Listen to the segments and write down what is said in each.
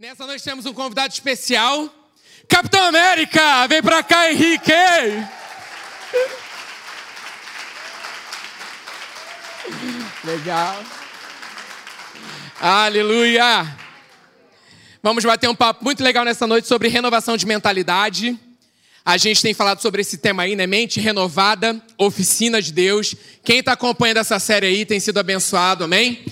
Nessa noite temos um convidado especial. Capitão América, vem pra cá, Henrique! Legal. Aleluia! Vamos bater um papo muito legal nessa noite sobre renovação de mentalidade. A gente tem falado sobre esse tema aí, né? Mente renovada, oficina de Deus. Quem está acompanhando essa série aí tem sido abençoado, amém?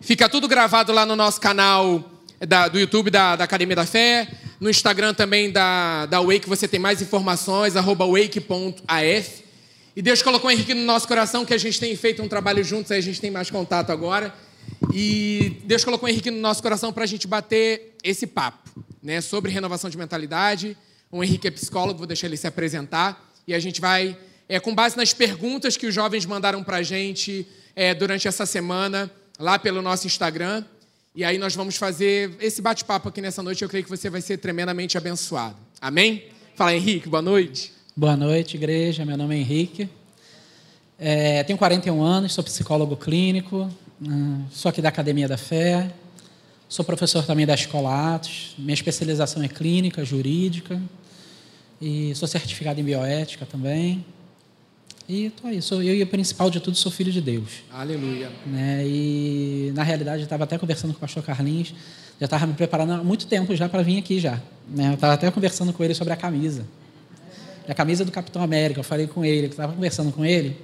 Fica tudo gravado lá no nosso canal da, do YouTube da, da, Academia da Fé. No Instagram também da, da Wake você tem mais informações, arroba wake.af. E Deus colocou o Henrique no nosso coração, que a gente tem feito um trabalho juntos, aí a gente tem mais contato agora. E Deus colocou o Henrique no nosso coração para a gente bater esse papo, né? Sobre renovação de mentalidade. O Henrique é psicólogo, vou deixar ele se apresentar. E a gente vai, é, com base nas perguntas que os jovens mandaram para a gente é, durante essa semana, lá pelo nosso Instagram. E aí nós vamos fazer esse bate-papo aqui nessa noite. Eu creio que você vai ser tremendamente abençoado. Amém? Fala, Henrique, boa noite. Boa noite, igreja. Meu nome é Henrique. É, tenho 41 anos, sou psicólogo clínico, hum, sou aqui da Academia da Fé, sou professor também da Escola Atos. Minha especialização é clínica, jurídica e sou certificado em bioética também. E estou aí, sou eu e o principal de tudo sou filho de Deus. Aleluia. Né? E na realidade eu estava até conversando com o pastor Carlinhos, já estava me preparando há muito tempo já para vir aqui já. Né? Eu estava até conversando com ele sobre a camisa a camisa do Capitão América. Eu falei com ele, estava conversando com ele,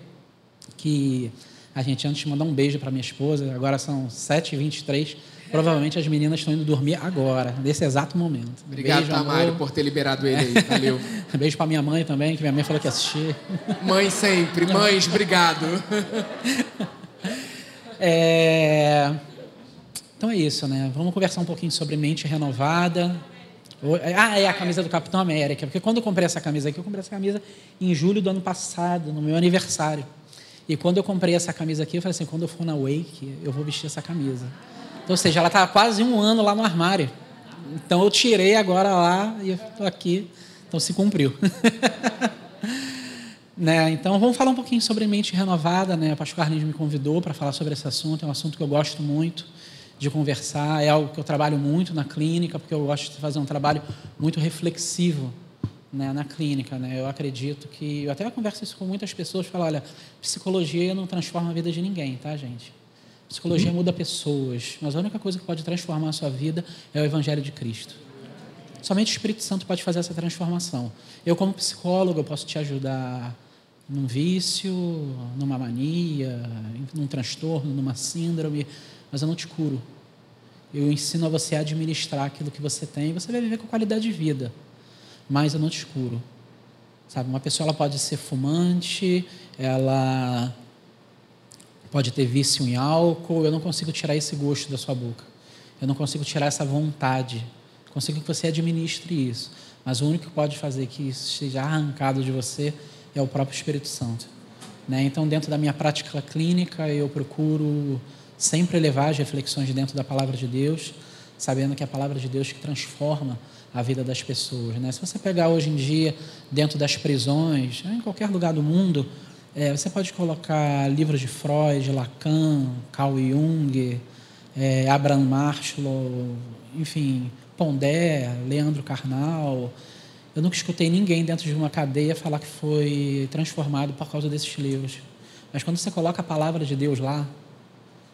que a gente antes de mandar um beijo para minha esposa, agora são 7h23. Provavelmente as meninas estão indo dormir agora, nesse exato momento. Obrigado, beijo, Tamário, por ter liberado ele aí. Valeu. beijo para minha mãe também, que minha mãe falou que ia assistir. Mãe sempre. Mães, obrigado. É... Então é isso, né? Vamos conversar um pouquinho sobre mente renovada, ah, é a camisa do Capitão América. Porque quando eu comprei essa camisa aqui, eu comprei essa camisa em julho do ano passado, no meu aniversário. E quando eu comprei essa camisa aqui, eu falei assim: quando eu for na Wake, eu vou vestir essa camisa. Então, ou seja, ela estava quase um ano lá no armário. Então eu tirei agora lá e estou aqui. Então se cumpriu. né? Então vamos falar um pouquinho sobre mente renovada. Né? O pastor Carlinhos me convidou para falar sobre esse assunto. É um assunto que eu gosto muito de conversar, é algo que eu trabalho muito na clínica, porque eu gosto de fazer um trabalho muito reflexivo né, na clínica. Né? Eu acredito que. Eu até converso isso com muitas pessoas, falo, olha, psicologia não transforma a vida de ninguém, tá, gente? Psicologia muda pessoas, mas a única coisa que pode transformar a sua vida é o Evangelho de Cristo. Somente o Espírito Santo pode fazer essa transformação. Eu, como psicólogo, eu posso te ajudar num vício, numa mania, num transtorno, numa síndrome, mas eu não te curo. Eu ensino a você a administrar aquilo que você tem e você vai viver com qualidade de vida. Mas eu não te curo. Sabe, uma pessoa ela pode ser fumante, ela pode ter vício em álcool, eu não consigo tirar esse gosto da sua boca. Eu não consigo tirar essa vontade. Consigo que você administre isso. Mas o único que pode fazer que isso seja arrancado de você é o próprio Espírito Santo. Né? Então, dentro da minha prática clínica, eu procuro sempre levar as reflexões dentro da palavra de Deus, sabendo que é a palavra de Deus que transforma a vida das pessoas. Né? Se você pegar hoje em dia, dentro das prisões, em qualquer lugar do mundo, é, você pode colocar livros de Freud, Lacan, Carl Jung, é, Abraham Maslow, enfim, Pondé, Leandro Carnal. Eu nunca escutei ninguém dentro de uma cadeia falar que foi transformado por causa desses livros. Mas quando você coloca a palavra de Deus lá,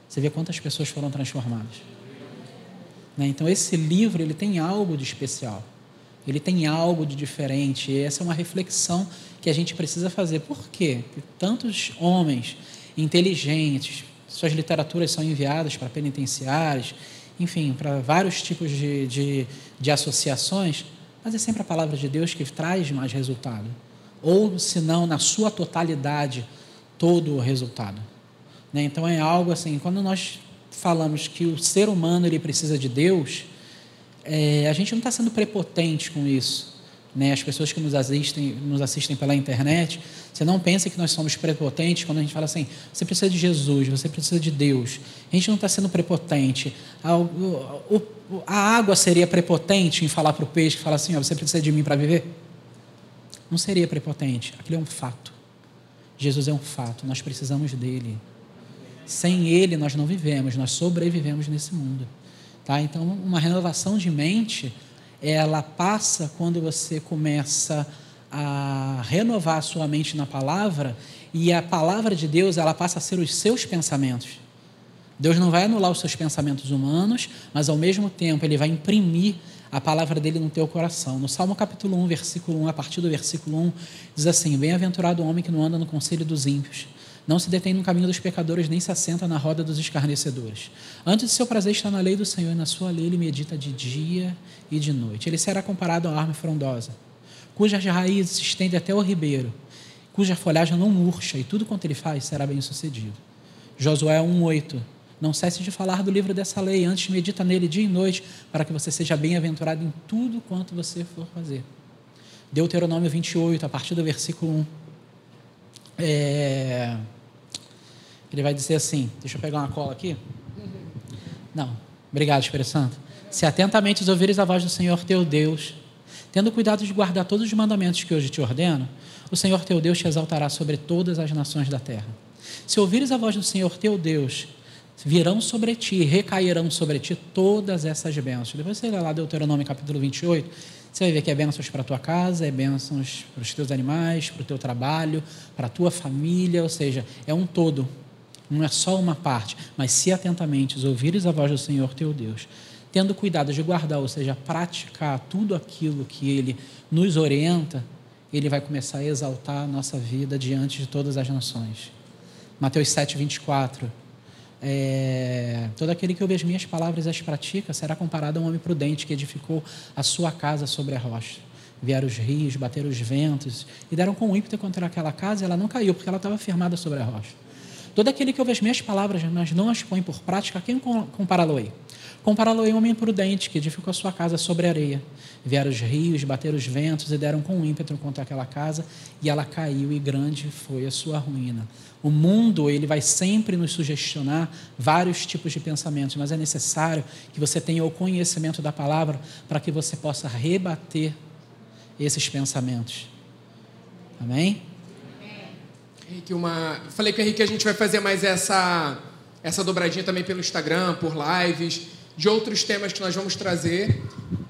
você vê quantas pessoas foram transformadas. Né? Então esse livro ele tem algo de especial. Ele tem algo de diferente. E essa é uma reflexão que a gente precisa fazer. Por quê? Porque tantos homens inteligentes, suas literaturas são enviadas para penitenciários, enfim, para vários tipos de, de, de associações, mas é sempre a palavra de Deus que traz mais resultado. Ou, se não, na sua totalidade, todo o resultado. Né? Então é algo assim, quando nós falamos que o ser humano ele precisa de Deus, é, a gente não está sendo prepotente com isso. Né? As pessoas que nos assistem, nos assistem pela internet, você não pensa que nós somos prepotentes quando a gente fala assim: você precisa de Jesus, você precisa de Deus. A gente não está sendo prepotente. A, o, a, água seria prepotente em falar para o peixe que fala assim: você precisa de mim para viver? Não seria prepotente. Aquilo é um fato. Jesus é um fato. Nós precisamos dele. Sem Ele nós não vivemos, nós sobrevivemos nesse mundo. Tá? Então, uma renovação de mente, ela passa quando você começa a renovar a sua mente na palavra e a palavra de Deus, ela passa a ser os seus pensamentos. Deus não vai anular os seus pensamentos humanos, mas ao mesmo tempo ele vai imprimir a palavra dele no teu coração. No Salmo capítulo 1, versículo 1, a partir do versículo 1, diz assim: Bem-aventurado o homem que não anda no conselho dos ímpios, não se detém no caminho dos pecadores, nem se assenta na roda dos escarnecedores. Antes de seu prazer está na lei do Senhor, e na sua lei ele medita de dia e de noite. Ele será comparado a uma árvore frondosa, cujas raízes se estendem até o ribeiro, cuja folhagem não murcha, e tudo quanto ele faz será bem sucedido. Josué 1,8 não cesse de falar do livro dessa lei, antes medita nele dia e noite, para que você seja bem-aventurado em tudo quanto você for fazer. Deuteronômio 28, a partir do versículo 1. É... Ele vai dizer assim: deixa eu pegar uma cola aqui. Não, obrigado, Espírito Santo. Se atentamente ouvires a voz do Senhor teu Deus, tendo cuidado de guardar todos os mandamentos que hoje te ordeno, o Senhor teu Deus te exaltará sobre todas as nações da terra. Se ouvires a voz do Senhor teu Deus, virão sobre ti, recairão sobre ti todas essas bênçãos. Depois você lê lá Deuteronômio capítulo 28, você vai ver que é bênçãos para a tua casa, é bênçãos para os teus animais, para o teu trabalho, para a tua família, ou seja, é um todo, não é só uma parte, mas se atentamente ouvires a voz do Senhor teu Deus, tendo cuidado de guardar, ou seja, praticar tudo aquilo que Ele nos orienta, Ele vai começar a exaltar a nossa vida diante de todas as nações. Mateus 7, 24 é, todo aquele que ouve as minhas palavras e as pratica será comparado a um homem prudente que edificou a sua casa sobre a rocha. Vieram os rios, bateram os ventos e deram com ímpeto contra aquela casa e ela não caiu, porque ela estava firmada sobre a rocha. Todo aquele que ouve as minhas palavras, mas não as põe por prática, quem compará-lo-ei? Compará-lo-ei um homem prudente que edificou a sua casa sobre areia. Vieram os rios, bateram os ventos e deram com ímpeto contra aquela casa e ela caiu e grande foi a sua ruína. O mundo ele vai sempre nos sugestionar vários tipos de pensamentos, mas é necessário que você tenha o conhecimento da palavra para que você possa rebater esses pensamentos. Amém? Henrique, uma... Falei com o Henrique que a gente vai fazer mais essa, essa dobradinha também pelo Instagram, por lives, de outros temas que nós vamos trazer,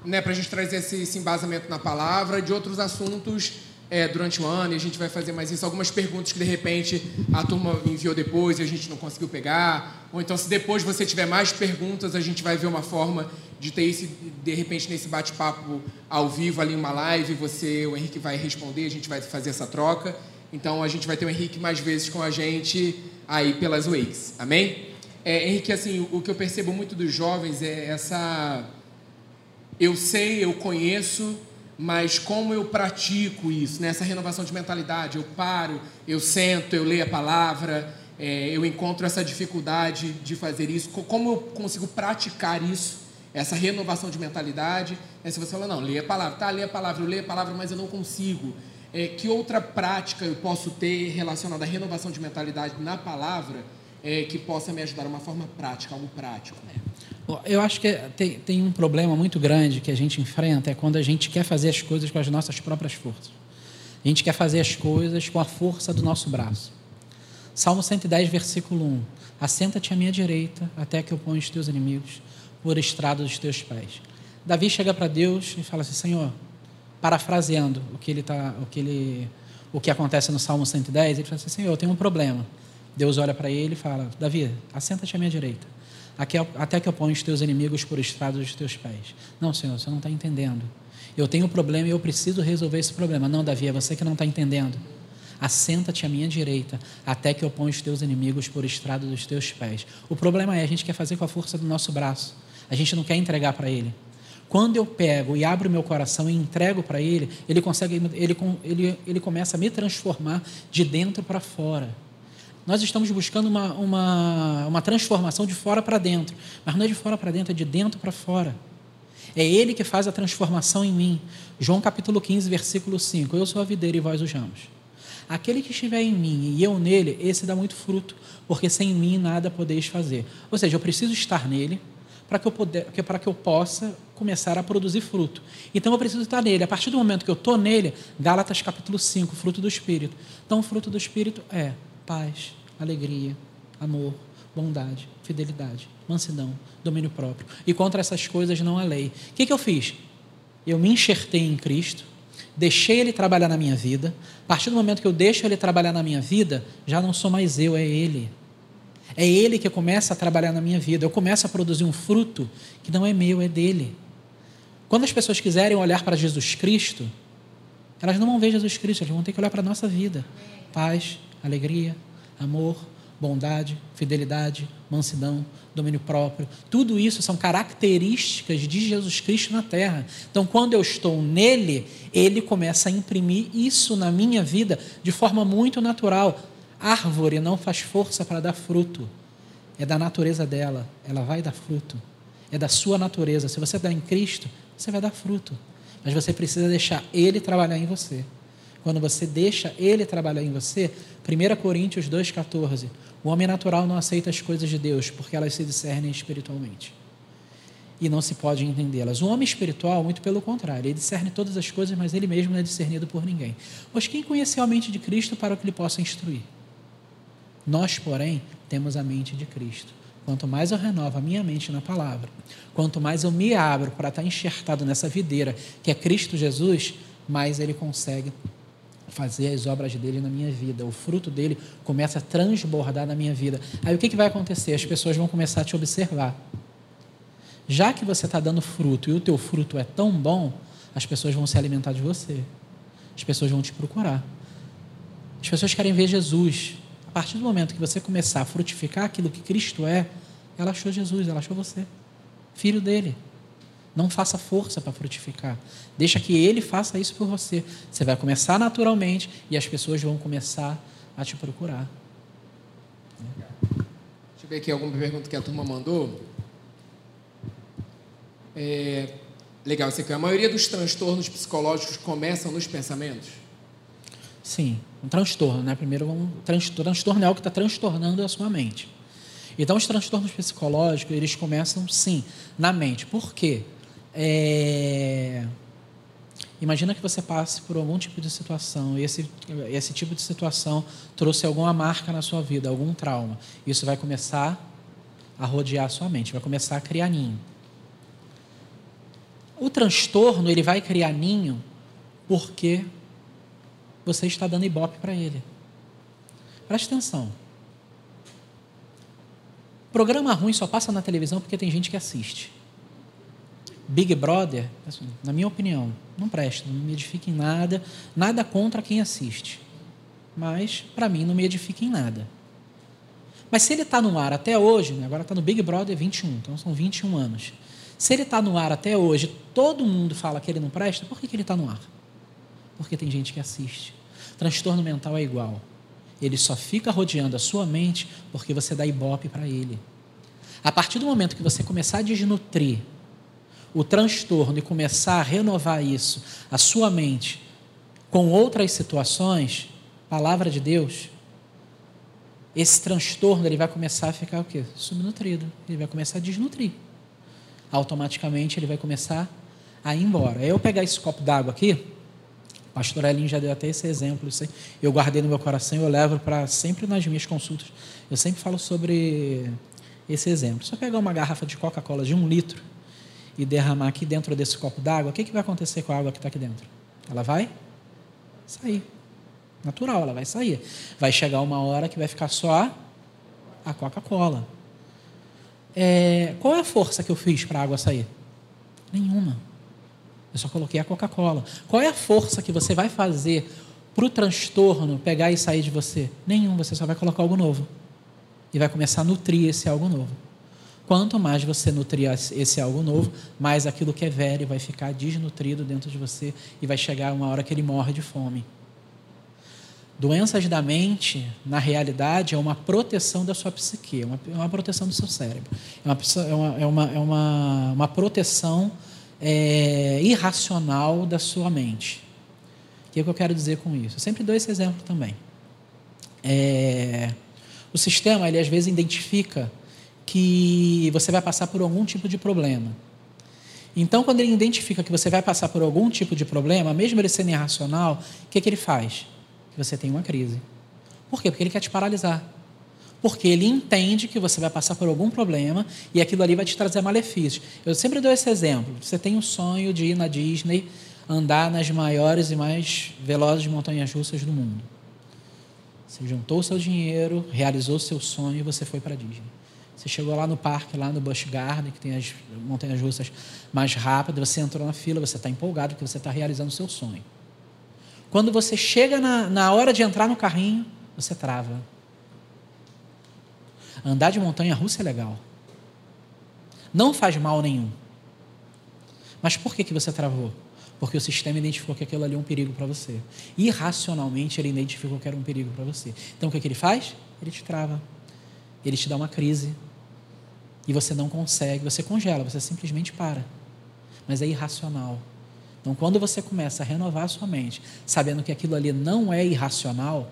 né, para a gente trazer esse, esse embasamento na palavra, de outros assuntos é, durante o ano e a gente vai fazer mais isso. Algumas perguntas que de repente a turma enviou depois e a gente não conseguiu pegar. Ou então, se depois você tiver mais perguntas, a gente vai ver uma forma de ter esse, de repente, nesse bate-papo ao vivo, ali uma live, você, o Henrique vai responder, a gente vai fazer essa troca. Então, a gente vai ter o Henrique mais vezes com a gente aí pelas Wakes. Amém? É, Henrique, assim, o que eu percebo muito dos jovens é essa. Eu sei, eu conheço, mas como eu pratico isso, nessa né? renovação de mentalidade? Eu paro, eu sento, eu leio a palavra, é, eu encontro essa dificuldade de fazer isso. Como eu consigo praticar isso, essa renovação de mentalidade? É, se você fala, não, leia a palavra, tá, leia a palavra, eu leio a palavra, mas eu não consigo. É, que outra prática eu posso ter relacionada à renovação de mentalidade na palavra é, que possa me ajudar uma forma prática, algo prático? Eu acho que tem, tem um problema muito grande que a gente enfrenta é quando a gente quer fazer as coisas com as nossas próprias forças. A gente quer fazer as coisas com a força do nosso braço. Salmo 110, versículo 1. Assenta-te à minha direita, até que eu ponha os teus inimigos por estrado dos teus pés. Davi chega para Deus e fala assim: Senhor, parafraseando o que ele tá, o que ele, o que acontece no Salmo 110, ele fala assim: Senhor, eu tenho um problema. Deus olha para ele e fala: Davi, assenta-te à minha direita até que eu ponha os teus inimigos por estrado dos teus pés. Não, Senhor, você não está entendendo. Eu tenho um problema e eu preciso resolver esse problema. Não, Davi, é você que não está entendendo. Assenta-te à minha direita, até que eu ponha os teus inimigos por estrado dos teus pés. O problema é, a gente quer fazer com a força do nosso braço. A gente não quer entregar para ele. Quando eu pego e abro meu coração e entrego para ele, ele consegue, ele, ele, ele começa a me transformar de dentro para fora. Nós estamos buscando uma, uma, uma transformação de fora para dentro, mas não é de fora para dentro, é de dentro para fora. É Ele que faz a transformação em mim. João capítulo 15, versículo 5. Eu sou a videira e vós os ramos. Aquele que estiver em mim e eu nele, esse dá muito fruto, porque sem mim nada podeis fazer. Ou seja, eu preciso estar nele para que eu, poder, para que eu possa começar a produzir fruto. Então eu preciso estar nele. A partir do momento que eu estou nele, Gálatas capítulo 5, fruto do Espírito. Então o fruto do Espírito é paz, alegria, amor, bondade, fidelidade, mansidão, domínio próprio. E contra essas coisas não há lei. O que, que eu fiz? Eu me enxertei em Cristo, deixei Ele trabalhar na minha vida. A partir do momento que eu deixo Ele trabalhar na minha vida, já não sou mais eu, é Ele. É Ele que começa a trabalhar na minha vida. Eu começo a produzir um fruto que não é meu, é dele. Quando as pessoas quiserem olhar para Jesus Cristo, elas não vão ver Jesus Cristo, elas vão ter que olhar para a nossa vida. Paz, alegria, amor, bondade, fidelidade, mansidão, domínio próprio. Tudo isso são características de Jesus Cristo na terra. Então, quando eu estou nele, ele começa a imprimir isso na minha vida de forma muito natural. Árvore não faz força para dar fruto. É da natureza dela, ela vai dar fruto. É da sua natureza. Se você está em Cristo, você vai dar fruto. Mas você precisa deixar ele trabalhar em você. Quando você deixa ele trabalhar em você, 1 Coríntios 2,14. O homem natural não aceita as coisas de Deus porque elas se discernem espiritualmente. E não se pode entendê-las. O homem espiritual, muito pelo contrário, ele discerne todas as coisas, mas ele mesmo não é discernido por ninguém. Pois quem conheceu a mente de Cristo para que ele possa instruir? Nós, porém, temos a mente de Cristo. Quanto mais eu renovo a minha mente na palavra, quanto mais eu me abro para estar enxertado nessa videira que é Cristo Jesus, mais ele consegue fazer as obras dele na minha vida. O fruto dele começa a transbordar na minha vida. Aí o que, que vai acontecer? As pessoas vão começar a te observar. Já que você está dando fruto e o teu fruto é tão bom, as pessoas vão se alimentar de você. As pessoas vão te procurar. As pessoas querem ver Jesus. A partir do momento que você começar a frutificar aquilo que Cristo é, ela achou Jesus, ela achou você. Filho dele. Não faça força para frutificar. Deixa que ele faça isso por você. Você vai começar naturalmente e as pessoas vão começar a te procurar. Deixa eu ver aqui alguma pergunta que a turma mandou. É, legal, isso aqui. A maioria dos transtornos psicológicos começam nos pensamentos? Sim, um transtorno, né? Primeiro, um transtorno é algo que está transtornando a sua mente. Então, os transtornos psicológicos, eles começam, sim, na mente. Por quê? É... Imagina que você passe por algum tipo de situação e esse, esse tipo de situação trouxe alguma marca na sua vida, algum trauma. Isso vai começar a rodear a sua mente, vai começar a criar ninho. O transtorno ele vai criar ninho porque você está dando ibope para ele. Preste atenção. Programa ruim só passa na televisão porque tem gente que assiste. Big Brother, assim, na minha opinião, não presta, não me edifica em nada, nada contra quem assiste. Mas, para mim, não me edifica em nada. Mas se ele está no ar até hoje, né, agora está no Big Brother 21, então são 21 anos. Se ele está no ar até hoje, todo mundo fala que ele não presta, por que, que ele está no ar? Porque tem gente que assiste. Transtorno mental é igual. Ele só fica rodeando a sua mente porque você dá ibope para ele. A partir do momento que você começar a desnutrir o transtorno e começar a renovar isso, a sua mente, com outras situações, palavra de Deus, esse transtorno ele vai começar a ficar o quê? Subnutrido. Ele vai começar a desnutrir. Automaticamente ele vai começar a ir embora. Eu pegar esse copo d'água aqui, o pastor Elinho já deu até esse exemplo. Eu guardei no meu coração eu levo para sempre nas minhas consultas. Eu sempre falo sobre esse exemplo. Se eu pegar uma garrafa de Coca-Cola de um litro e derramar aqui dentro desse copo d'água, o que, que vai acontecer com a água que está aqui dentro? Ela vai sair. Natural, ela vai sair. Vai chegar uma hora que vai ficar só a Coca-Cola. É, qual é a força que eu fiz para a água sair? Nenhuma. Eu só coloquei a Coca-Cola. Qual é a força que você vai fazer para o transtorno pegar e sair de você? Nenhum, você só vai colocar algo novo. E vai começar a nutrir esse algo novo. Quanto mais você nutrir esse algo novo, mais aquilo que é velho vai ficar desnutrido dentro de você e vai chegar uma hora que ele morre de fome. Doenças da mente, na realidade, é uma proteção da sua psique, é uma, é uma proteção do seu cérebro. É uma, é é uma, é uma, uma proteção é, irracional da sua mente. O que, é que eu quero dizer com isso? Eu sempre dou esse exemplo também. É, o sistema, ele às vezes identifica que você vai passar por algum tipo de problema. Então, quando ele identifica que você vai passar por algum tipo de problema, mesmo ele sendo irracional, o que, que ele faz? Que você tem uma crise. Por quê? Porque ele quer te paralisar. Porque ele entende que você vai passar por algum problema e aquilo ali vai te trazer malefícios. Eu sempre dou esse exemplo. Você tem um sonho de ir na Disney, andar nas maiores e mais velozes montanhas russas do mundo. Você juntou o seu dinheiro, realizou o seu sonho e você foi para a Disney. Você chegou lá no parque, lá no Busch Garden, que tem as montanhas russas mais rápidas, você entrou na fila, você está empolgado porque você está realizando o seu sonho. Quando você chega na, na hora de entrar no carrinho, você trava. Andar de montanha russa é legal. Não faz mal nenhum. Mas por que, que você travou? Porque o sistema identificou que aquilo ali é um perigo para você. Irracionalmente, ele identificou que era um perigo para você. Então, o que, que ele faz? Ele te trava. Ele te dá uma crise. E você não consegue, você congela, você simplesmente para. Mas é irracional. Então, quando você começa a renovar a sua mente, sabendo que aquilo ali não é irracional,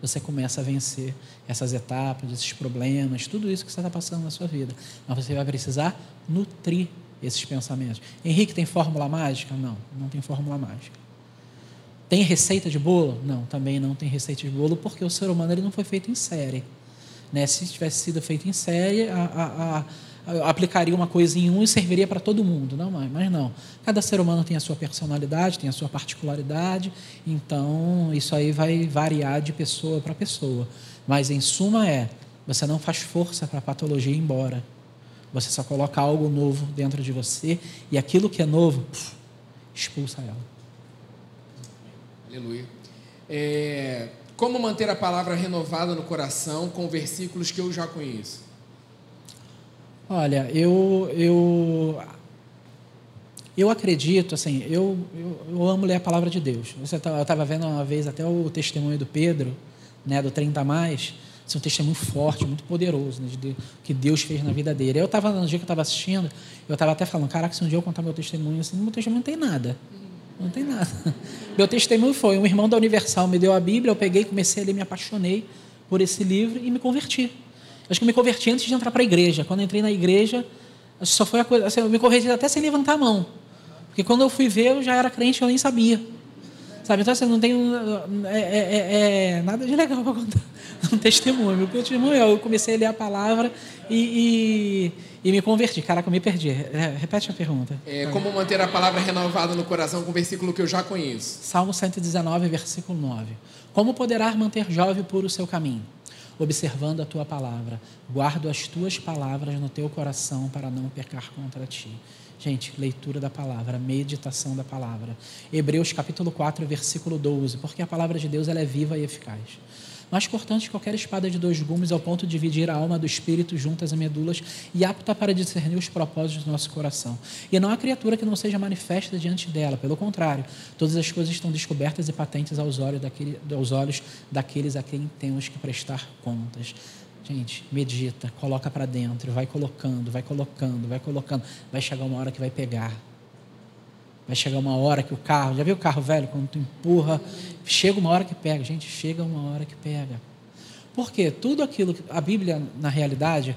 você começa a vencer essas etapas, esses problemas, tudo isso que você está passando na sua vida. Mas você vai precisar nutrir esses pensamentos. Henrique, tem fórmula mágica? Não, não tem fórmula mágica. Tem receita de bolo? Não, também não tem receita de bolo, porque o ser humano ele não foi feito em série. Né? Se tivesse sido feito em série, a, a, a aplicaria uma coisa em um e serviria para todo mundo. Não, mas não. Cada ser humano tem a sua personalidade, tem a sua particularidade, então isso aí vai variar de pessoa para pessoa. Mas em suma é, você não faz força para a patologia ir embora. Você só coloca algo novo dentro de você e aquilo que é novo, puf, expulsa ela. Aleluia. É, como manter a palavra renovada no coração com versículos que eu já conheço? Olha, eu, eu, eu acredito, assim, eu, eu, eu amo ler a palavra de Deus. Tá, eu estava vendo uma vez até o testemunho do Pedro, né, do 30 mais, é um testemunho forte, muito poderoso, né, de, que Deus fez na vida dele. Eu estava, no dia que eu estava assistindo, eu estava até falando, caraca, se um dia eu contar meu testemunho, assim, meu testemunho não tem nada. Não tem nada. Meu testemunho foi, um irmão da Universal me deu a Bíblia, eu peguei, comecei a ler, me apaixonei por esse livro e me converti. Acho que eu me converti antes de entrar para a igreja. Quando entrei na igreja, só foi a coisa. Assim, eu me converti até sem levantar a mão. Porque quando eu fui ver, eu já era crente, eu nem sabia. Sabe? Então, assim, não tem é, é, é, é nada de legal para contar. Um testemunho. Meu testemunho, eu comecei a ler a palavra e, e, e me converti. Caraca, eu me perdi. É, repete a pergunta. É, como manter a palavra renovada no coração com o versículo que eu já conheço? Salmo 119, versículo 9. Como poderá manter jovem por o seu caminho? observando a tua palavra. Guardo as tuas palavras no teu coração para não pecar contra ti. Gente, leitura da palavra, meditação da palavra. Hebreus capítulo 4, versículo 12, porque a palavra de Deus ela é viva e eficaz cortante que qualquer espada de dois gumes, ao ponto de dividir a alma do espírito juntas e medulas, e apta para discernir os propósitos do nosso coração. E não há criatura que não seja manifesta diante dela, pelo contrário, todas as coisas estão descobertas e patentes aos olhos, daquele, aos olhos daqueles a quem temos que prestar contas. Gente, medita, coloca para dentro, vai colocando, vai colocando, vai colocando, vai chegar uma hora que vai pegar. Vai chegar uma hora que o carro, já viu o carro velho quando tu empurra, chega uma hora que pega, gente, chega uma hora que pega. Porque tudo aquilo que a Bíblia, na realidade,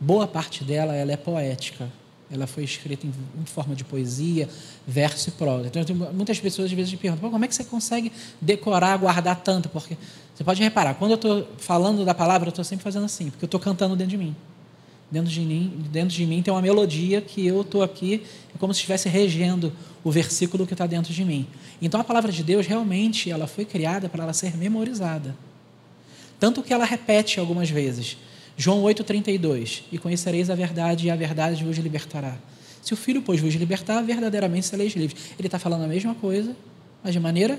boa parte dela ela é poética. Ela foi escrita em, em forma de poesia, verso e prosa. Então, muitas pessoas às vezes me perguntam: como é que você consegue decorar, guardar tanto? Porque você pode reparar, quando eu estou falando da palavra, eu estou sempre fazendo assim, porque eu estou cantando dentro de mim. Dentro de, mim, dentro de mim tem uma melodia que eu estou aqui, é como se estivesse regendo o versículo que está dentro de mim. Então a palavra de Deus realmente ela foi criada para ela ser memorizada. Tanto que ela repete algumas vezes. João 8,32: E conhecereis a verdade, e a verdade vos libertará. Se o Filho, pois, vos libertar, verdadeiramente sereis livres. Ele está falando a mesma coisa, mas de maneira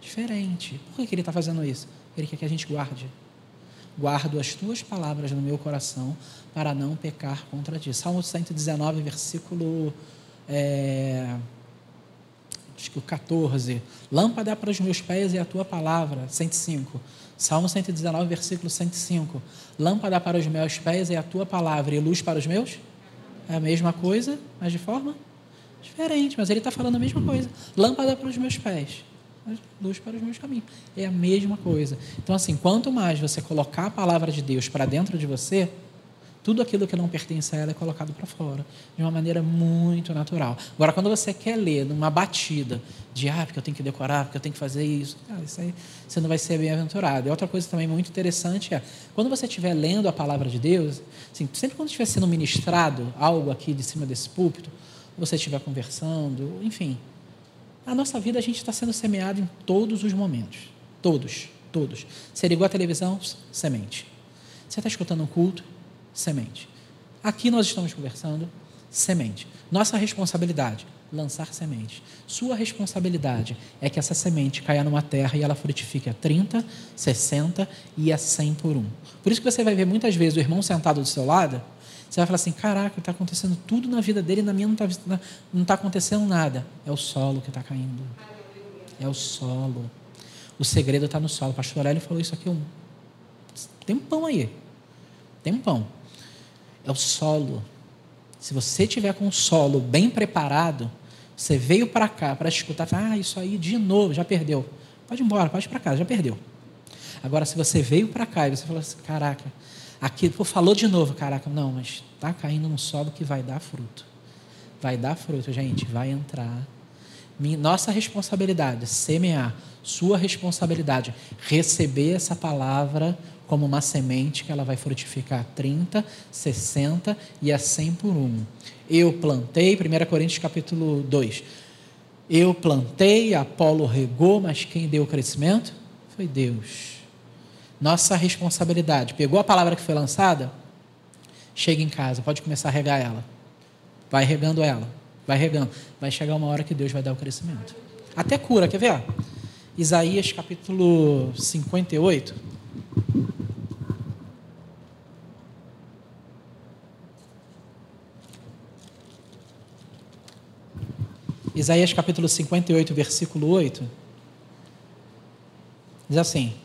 diferente. Por que ele está fazendo isso? Ele quer que a gente guarde guardo as tuas palavras no meu coração para não pecar contra ti. Salmo 119, versículo. É, acho que o 14. Lâmpada para os meus pés e a tua palavra. 105. Salmo 119, versículo 105. Lâmpada para os meus pés e a tua palavra e luz para os meus? É a mesma coisa, mas de forma diferente. Mas ele está falando a mesma coisa. Lâmpada para os meus pés luz para os meus caminhos. É a mesma coisa. Então, assim, quanto mais você colocar a palavra de Deus para dentro de você, Tudo aquilo que não pertence a ela é colocado para fora, de uma maneira muito natural. Agora, quando você quer ler numa batida de, ah, porque eu tenho que decorar, porque eu tenho que fazer isso, ah, isso aí você não vai ser bem-aventurado. E outra coisa também muito interessante é, quando você estiver lendo a palavra de Deus, assim, sempre quando estiver sendo ministrado algo aqui de cima desse púlpito, você estiver conversando, enfim, a nossa vida a gente está sendo semeado em todos os momentos. Todos, todos. Ser igual à televisão, semente. Você está escutando um culto, semente. Aqui nós estamos conversando, semente. Nossa responsabilidade, lançar semente. Sua responsabilidade é que essa semente caia numa terra e ela frutifique a 30, 60 e a 100 por um. Por isso que você vai ver muitas vezes o irmão sentado do seu lado, você vai falar assim, caraca, está acontecendo tudo na vida dele, na minha não está não tá acontecendo nada. É o solo que está caindo. É o solo. O segredo está no solo. O pastor Aurélio falou isso aqui um tempão aí. Tempão é o solo. Se você tiver com o solo bem preparado, você veio para cá para escutar, ah, isso aí de novo, já perdeu. Pode ir embora, pode ir para casa, já perdeu. Agora, se você veio para cá e você falou assim, caraca, aqui, pô, falou de novo, caraca, não, mas está caindo no solo que vai dar fruto. Vai dar fruto, gente, vai entrar. Nossa responsabilidade, semear. Sua responsabilidade, receber essa palavra como uma semente que ela vai frutificar 30, 60 e a 100 por um. Eu plantei, 1 Coríntios capítulo 2. Eu plantei, Apolo regou, mas quem deu o crescimento foi Deus. Nossa responsabilidade. Pegou a palavra que foi lançada? Chega em casa, pode começar a regar ela. Vai regando ela, vai regando. Vai chegar uma hora que Deus vai dar o crescimento. Até cura, quer ver? Isaías capítulo 58. Isaías capítulo 58, versículo 8. Diz assim: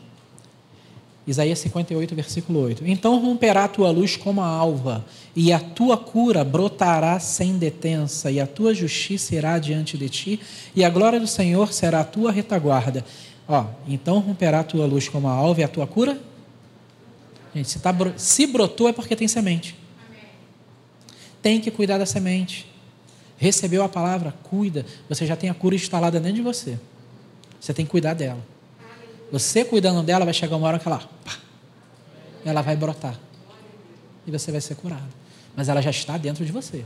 Isaías 58, versículo 8. Então romperá a tua luz como a alva, e a tua cura brotará sem detença, e a tua justiça irá diante de ti, e a glória do Senhor será a tua retaguarda. Ó, então romperá a tua luz como a alva, e a tua cura? Gente, se, tá, se brotou é porque tem semente. Tem que cuidar da semente. Recebeu a palavra, cuida. Você já tem a cura instalada dentro de você. Você tem que cuidar dela. Você cuidando dela, vai chegar uma hora que ela, pá, ela vai brotar. E você vai ser curado. Mas ela já está dentro de você.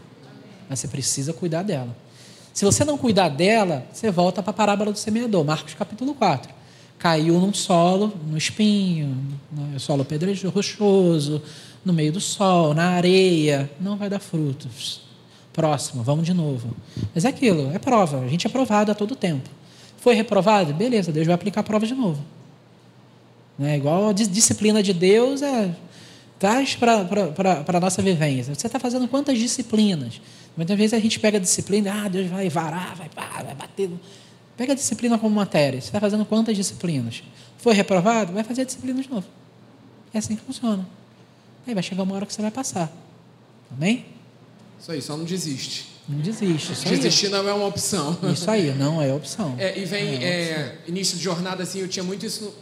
Mas você precisa cuidar dela. Se você não cuidar dela, você volta para a parábola do semeador, Marcos capítulo 4. Caiu num solo, no espinho, no solo pedregoso, rochoso, no meio do sol, na areia, não vai dar frutos. Próximo, vamos de novo. Mas é aquilo, é prova. A gente é provado a todo tempo. Foi reprovado? Beleza, Deus vai aplicar a prova de novo. É igual a disciplina de Deus é traz para a nossa vivência. Você está fazendo quantas disciplinas? Muitas vezes a gente pega a disciplina, ah, Deus vai varar, vai, vai bater. Pega a disciplina como matéria. Você está fazendo quantas disciplinas? Foi reprovado? Vai fazer a disciplina de novo. É assim que funciona. Aí vai chegar uma hora que você vai passar. Amém? Isso aí, só não desiste. Não desiste. Isso Desistir não é uma opção. Isso aí, não é opção. É, e vem, é é, início de jornada, assim, eu tinha muito isso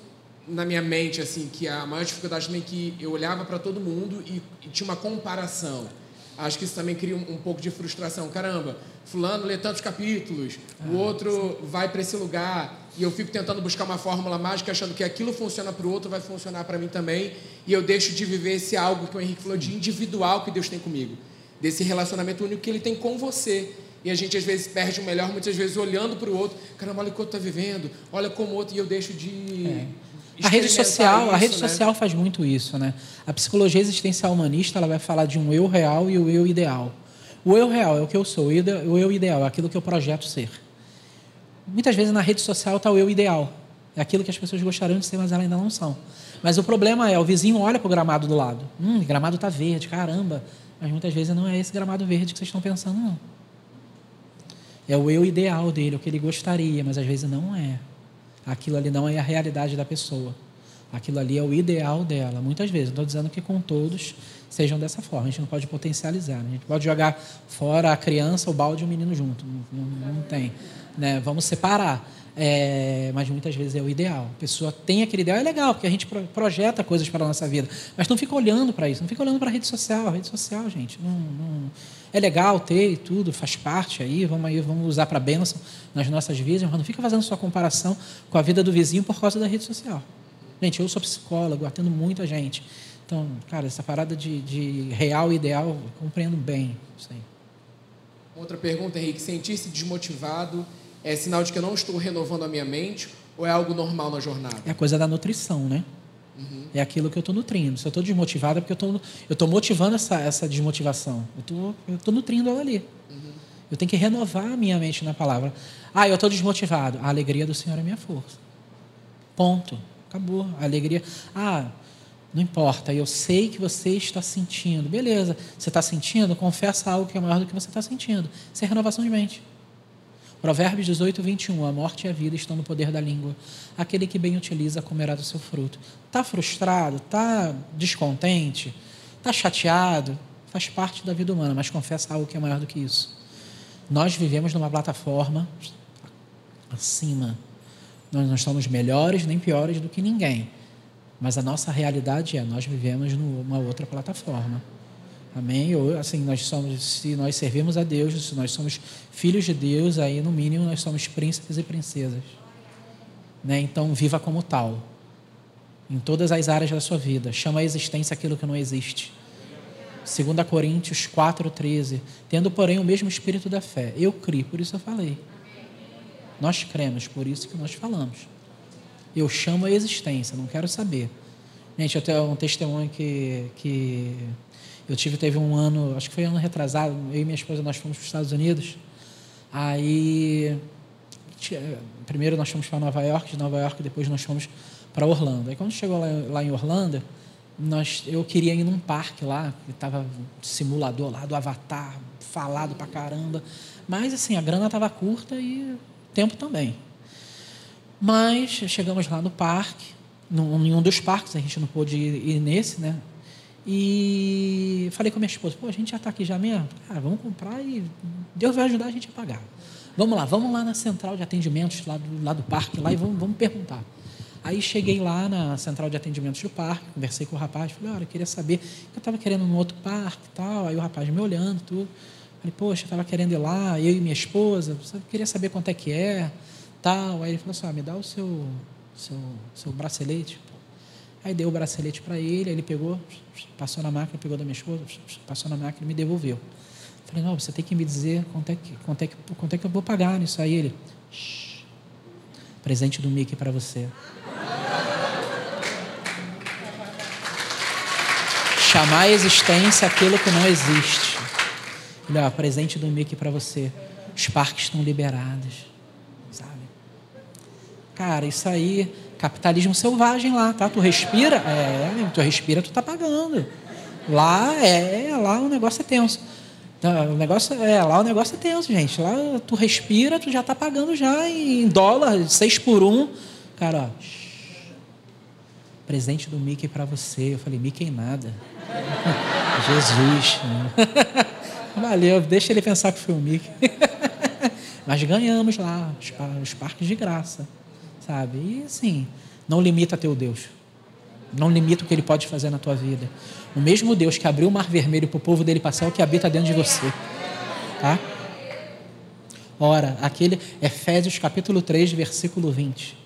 na minha mente, assim, que a maior dificuldade também é que eu olhava para todo mundo e, e, tinha uma comparação. Acho que isso também cria um, um, pouco de frustração. Caramba, fulano lê tantos capítulos, ah, o outro sim. vai para esse lugar e eu fico tentando buscar uma fórmula mágica, achando que aquilo funciona para o outro, vai funcionar para mim também, e eu deixo de viver esse algo que o Henrique falou de individual que Deus tem comigo desse relacionamento único que ele tem com você. E a gente às vezes perde o melhor, muitas vezes olhando para o outro, caramba, olha o que o outro está vivendo, olha como o outro, e eu deixo de. É. A rede social, isso, a rede né? social faz muito isso, né? A psicologia existencial humanista, ela vai falar de um eu real e o eu ideal. O eu real é o que eu sou, o eu ideal é aquilo que eu projeto ser. Muitas vezes na rede social está o eu ideal, é aquilo que as pessoas gostariam de ser, mas elas ainda não são. Mas o problema é, o vizinho olha para o gramado do lado. Hum, o gramado está verde, caramba, mas muitas vezes não é esse gramado verde que vocês estão pensando, não. É o eu ideal dele, o que ele gostaria, mas às vezes não é. Aquilo ali não é a realidade da pessoa. Aquilo ali é o ideal dela. Muitas vezes, não estou dizendo que com todos sejam dessa forma. A gente não pode potencializar. Né? A gente pode jogar fora a criança, o balde e o menino junto. Não, não, não tem. Né? Vamos separar. É, mas muitas vezes é o ideal. A pessoa tem aquele ideal, é legal, porque a gente projeta coisas para a nossa vida. Mas não fica olhando para isso, não fica olhando para a rede social. A rede social, gente, não, não, é legal ter e tudo, faz parte aí, vamos aí, vamos usar para bênção nas nossas vidas, mas não fica fazendo sua comparação com a vida do vizinho por causa da rede social. Gente, eu sou psicólogo, atendo muita gente. Então, cara, essa parada de, de real e ideal, compreendo bem isso aí. Outra pergunta, Henrique. Sentir-se desmotivado é sinal de que eu não estou renovando a minha mente ou é algo normal na jornada? É a coisa da nutrição, né? Uhum. É aquilo que eu estou nutrindo. Se eu estou desmotivado, é porque eu estou motivando essa, essa desmotivação. Eu estou nutrindo ela ali. Uhum. Eu tenho que renovar a minha mente na palavra. Ah, eu estou desmotivado. A alegria do Senhor é minha força. Ponto. Acabou. A alegria. Ah, não importa, eu sei que você está sentindo. Beleza, você está sentindo? Confessa algo que é maior do que você está sentindo. Isso é renovação de mente. Provérbios 18, 21. A morte e a vida estão no poder da língua. Aquele que bem utiliza comerá do seu fruto. Está frustrado? Está descontente? Está chateado? Faz parte da vida humana, mas confessa algo que é maior do que isso. Nós vivemos numa plataforma acima. Nós não estamos melhores nem piores do que ninguém. Mas a nossa realidade é, nós vivemos numa outra plataforma. Amém? Ou, assim, nós somos, se nós servimos a Deus, se nós somos filhos de Deus, aí no mínimo nós somos príncipes e princesas. Né? Então, viva como tal. Em todas as áreas da sua vida. Chama a existência aquilo que não existe. 2 Coríntios 4,13. Tendo, porém, o mesmo espírito da fé. Eu criei, por isso eu falei. Nós cremos, por isso que nós falamos. Eu chamo a existência, não quero saber. Gente, eu tenho um testemunho que, que eu tive, teve um ano, acho que foi um ano retrasado, eu e minha esposa, nós fomos para os Estados Unidos. Aí, primeiro nós fomos para Nova York, de Nova York, depois nós fomos para Orlando. Aí quando chegou lá, lá em Orlando, nós, eu queria ir num parque lá, que estava simulador lá do Avatar, falado pra caramba. Mas assim, a grana estava curta e tempo também. Mas chegamos lá no parque, em um dos parques, a gente não pôde ir, ir nesse, né? E falei com a minha esposa, pô, a gente já está aqui já mesmo? Cara, vamos comprar e Deus vai ajudar a gente a pagar. Vamos lá, vamos lá na central de atendimentos lá do, lá do parque lá e vamos, vamos perguntar. Aí cheguei lá na central de atendimentos do parque, conversei com o rapaz, falei, olha, eu queria saber, eu estava querendo um outro parque e tal, aí o rapaz me olhando, tudo. Falei, poxa, eu estava querendo ir lá, eu e minha esposa, queria saber quanto é que é, tal. Aí ele falou assim, ah, me dá o seu, seu, seu bracelete. Aí deu o bracelete para ele, aí ele pegou, passou na máquina, pegou da minha esposa, passou na máquina e me devolveu. Falei, não, você tem que me dizer quanto é que, quanto é que, quanto é que eu vou pagar nisso aí. Ele, Shh, presente do Mickey para você. Chamar a existência aquilo que não existe. Ele, ó, presente do Mickey para você. Os parques estão liberados. Sabe? Cara, isso aí Capitalismo selvagem lá, tá? Tu respira, é, tu respira, tu tá pagando. Lá é, lá o negócio é tenso. Então, o negócio é, lá o negócio é tenso, gente. Lá tu respira, tu já tá pagando já em dólar, seis por um. Cara, ó, presente do Mickey para você. Eu falei, Mickey nada. Jesus. Valeu, deixa ele pensar que foi o Mickey. Mas ganhamos lá os parques de graça sabe? E assim, não limita teu Deus. Não limita o que ele pode fazer na tua vida. O mesmo Deus que abriu o mar vermelho para o povo dele passar é o que habita dentro de você. Tá? Ora, aquele Efésios capítulo 3, versículo 20.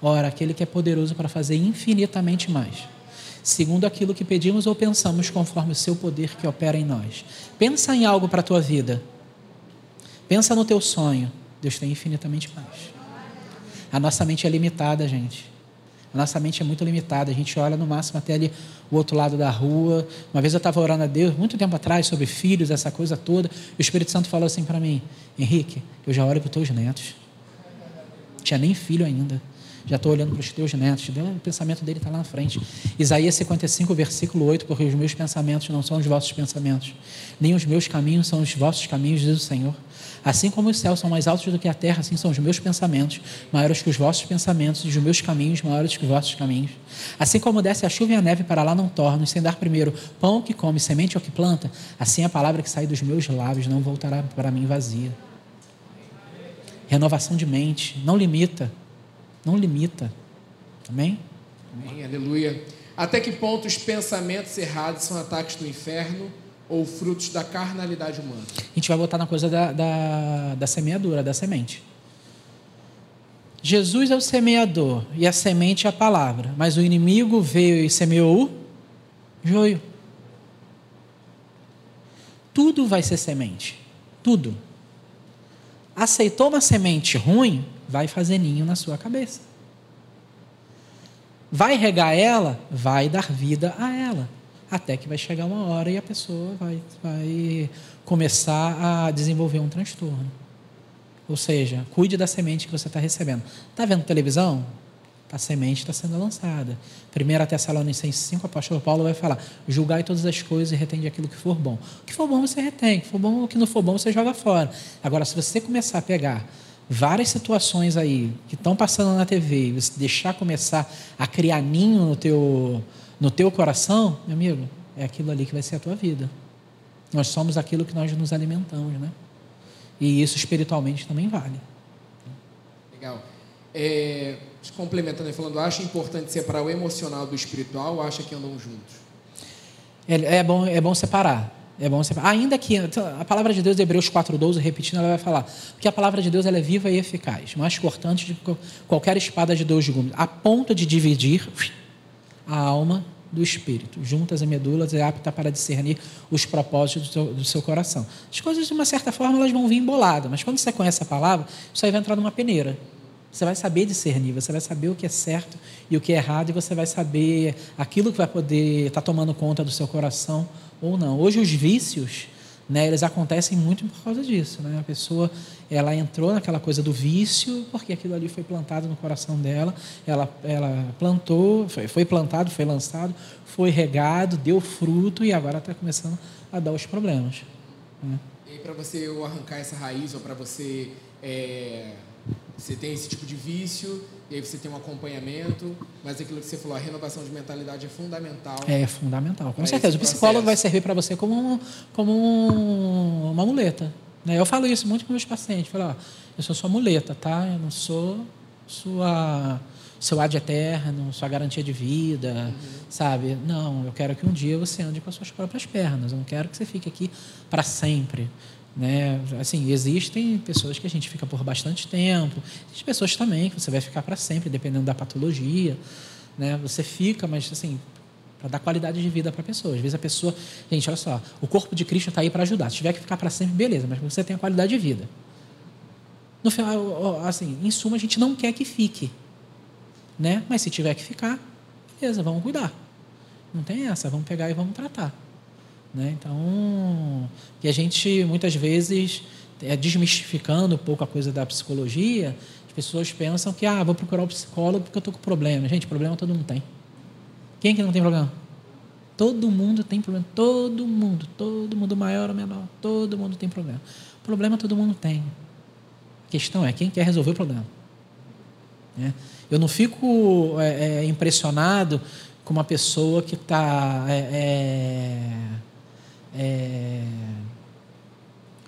Ora, aquele que é poderoso para fazer infinitamente mais, segundo aquilo que pedimos ou pensamos, conforme o seu poder que opera em nós. Pensa em algo para a tua vida. Pensa no teu sonho. Deus tem infinitamente mais. A nossa mente é limitada, gente. A nossa mente é muito limitada. A gente olha no máximo até ali o outro lado da rua. Uma vez eu estava orando a Deus, muito tempo atrás, sobre filhos, essa coisa toda. E o Espírito Santo falou assim para mim: Henrique, eu já olho para os teus netos. Tinha nem filho ainda. Já estou olhando para os teus netos. O pensamento dele está lá na frente. Isaías 55, versículo 8, porque os meus pensamentos não são os vossos pensamentos, nem os meus caminhos são os vossos caminhos, diz o Senhor. Assim como os céus são mais altos do que a terra, assim são os meus pensamentos, maiores que os vossos pensamentos, e os meus caminhos maiores que os vossos caminhos. Assim como desce a chuva e a neve para lá não tornam, sem dar primeiro pão que come, semente ou que planta, assim a palavra que sai dos meus lábios não voltará para mim vazia. Renovação de mente, não limita, não limita. Amém? Amém, aleluia. Até que ponto os pensamentos errados são ataques do inferno ou frutos da carnalidade humana? A gente vai voltar na coisa da, da, da semeadura, da semente. Jesus é o semeador e a semente é a palavra, mas o inimigo veio e semeou o joio. Tudo vai ser semente. Tudo. Aceitou uma semente ruim, vai fazer ninho na sua cabeça. Vai regar ela, vai dar vida a ela até que vai chegar uma hora e a pessoa vai, vai começar a desenvolver um transtorno. Ou seja, cuide da semente que você está recebendo. Está vendo televisão? A semente está sendo lançada. 1 Tessalonicenses 5, o apóstolo Paulo vai falar: julgai todas as coisas e retende aquilo que for bom. O que for bom você retém, o que, for bom, o que não for bom você joga fora. Agora, se você começar a pegar várias situações aí que estão passando na TV você deixar começar a criar ninho no teu, no teu coração, meu amigo, é aquilo ali que vai ser a tua vida. Nós somos aquilo que nós nos alimentamos, né? E isso espiritualmente também vale. Legal. É, complementando, falando, acha importante separar o emocional do espiritual ou acha que andam juntos? É, é bom, é bom separar. É bom separar. Ainda que a palavra de Deus, Hebreus 4,12, repetindo, ela vai falar, porque a palavra de Deus ela é viva e eficaz, mais cortante de qualquer espada de dois gumes, a ponto de dividir a alma do espírito. Juntas e medulas é apta para discernir os propósitos do seu, do seu, coração. As coisas, de uma certa forma, elas vão vir emboladas, mas quando você conhece a palavra, isso aí vai entrar numa peneira. Você vai saber discernir, você vai saber o que é certo e o que é errado, e você vai saber aquilo que vai poder estar tá tomando conta do seu coração ou não. Hoje, os vícios, né, eles acontecem muito por causa disso. Né? A pessoa ela entrou naquela coisa do vício, porque aquilo ali foi plantado no coração dela, ela, ela plantou, foi, foi plantado, foi lançado, foi regado, deu fruto e agora está começando a dar os problemas. Né? E para você arrancar essa raiz, ou para você. É, você tem esse tipo de vício, e aí você tem um acompanhamento, mas aquilo que você falou, a renovação de mentalidade é fundamental. É, é fundamental, com certeza. O psicólogo vai servir para você como, como uma muleta. Né? Eu falo isso muito com meus pacientes. Falo, ó, eu sou sua muleta, tá? Eu não sou sua seu ad eterno, sua garantia de vida, uhum. sabe? Não, eu quero que um dia você ande com as suas próprias pernas. Eu não quero que você fique aqui para sempre. Né? Assim, existem pessoas que a gente fica por bastante tempo, existem pessoas também que você vai ficar para sempre, dependendo da patologia. Né? Você fica, mas assim, para dar qualidade de vida para a pessoa. Às vezes a pessoa, gente, olha só, o corpo de Cristo está aí para ajudar. Se tiver que ficar para sempre, beleza, mas você tem a qualidade de vida. No final, assim, em suma, a gente não quer que fique, né? Mas se tiver que ficar, beleza, vamos cuidar. Não tem essa, vamos pegar e vamos tratar, né? Então, e a gente muitas vezes é desmistificando um pouco a coisa da psicologia. As pessoas pensam que ah, vou procurar o um psicólogo porque eu estou com problema. Gente, problema todo mundo tem. Quem que não tem problema? Todo mundo tem problema. Todo mundo. Todo mundo, maior ou menor. Todo mundo tem problema. Problema todo mundo tem. A questão é quem quer resolver o problema. É. Eu não fico é, é, impressionado com uma pessoa que está é, é, é,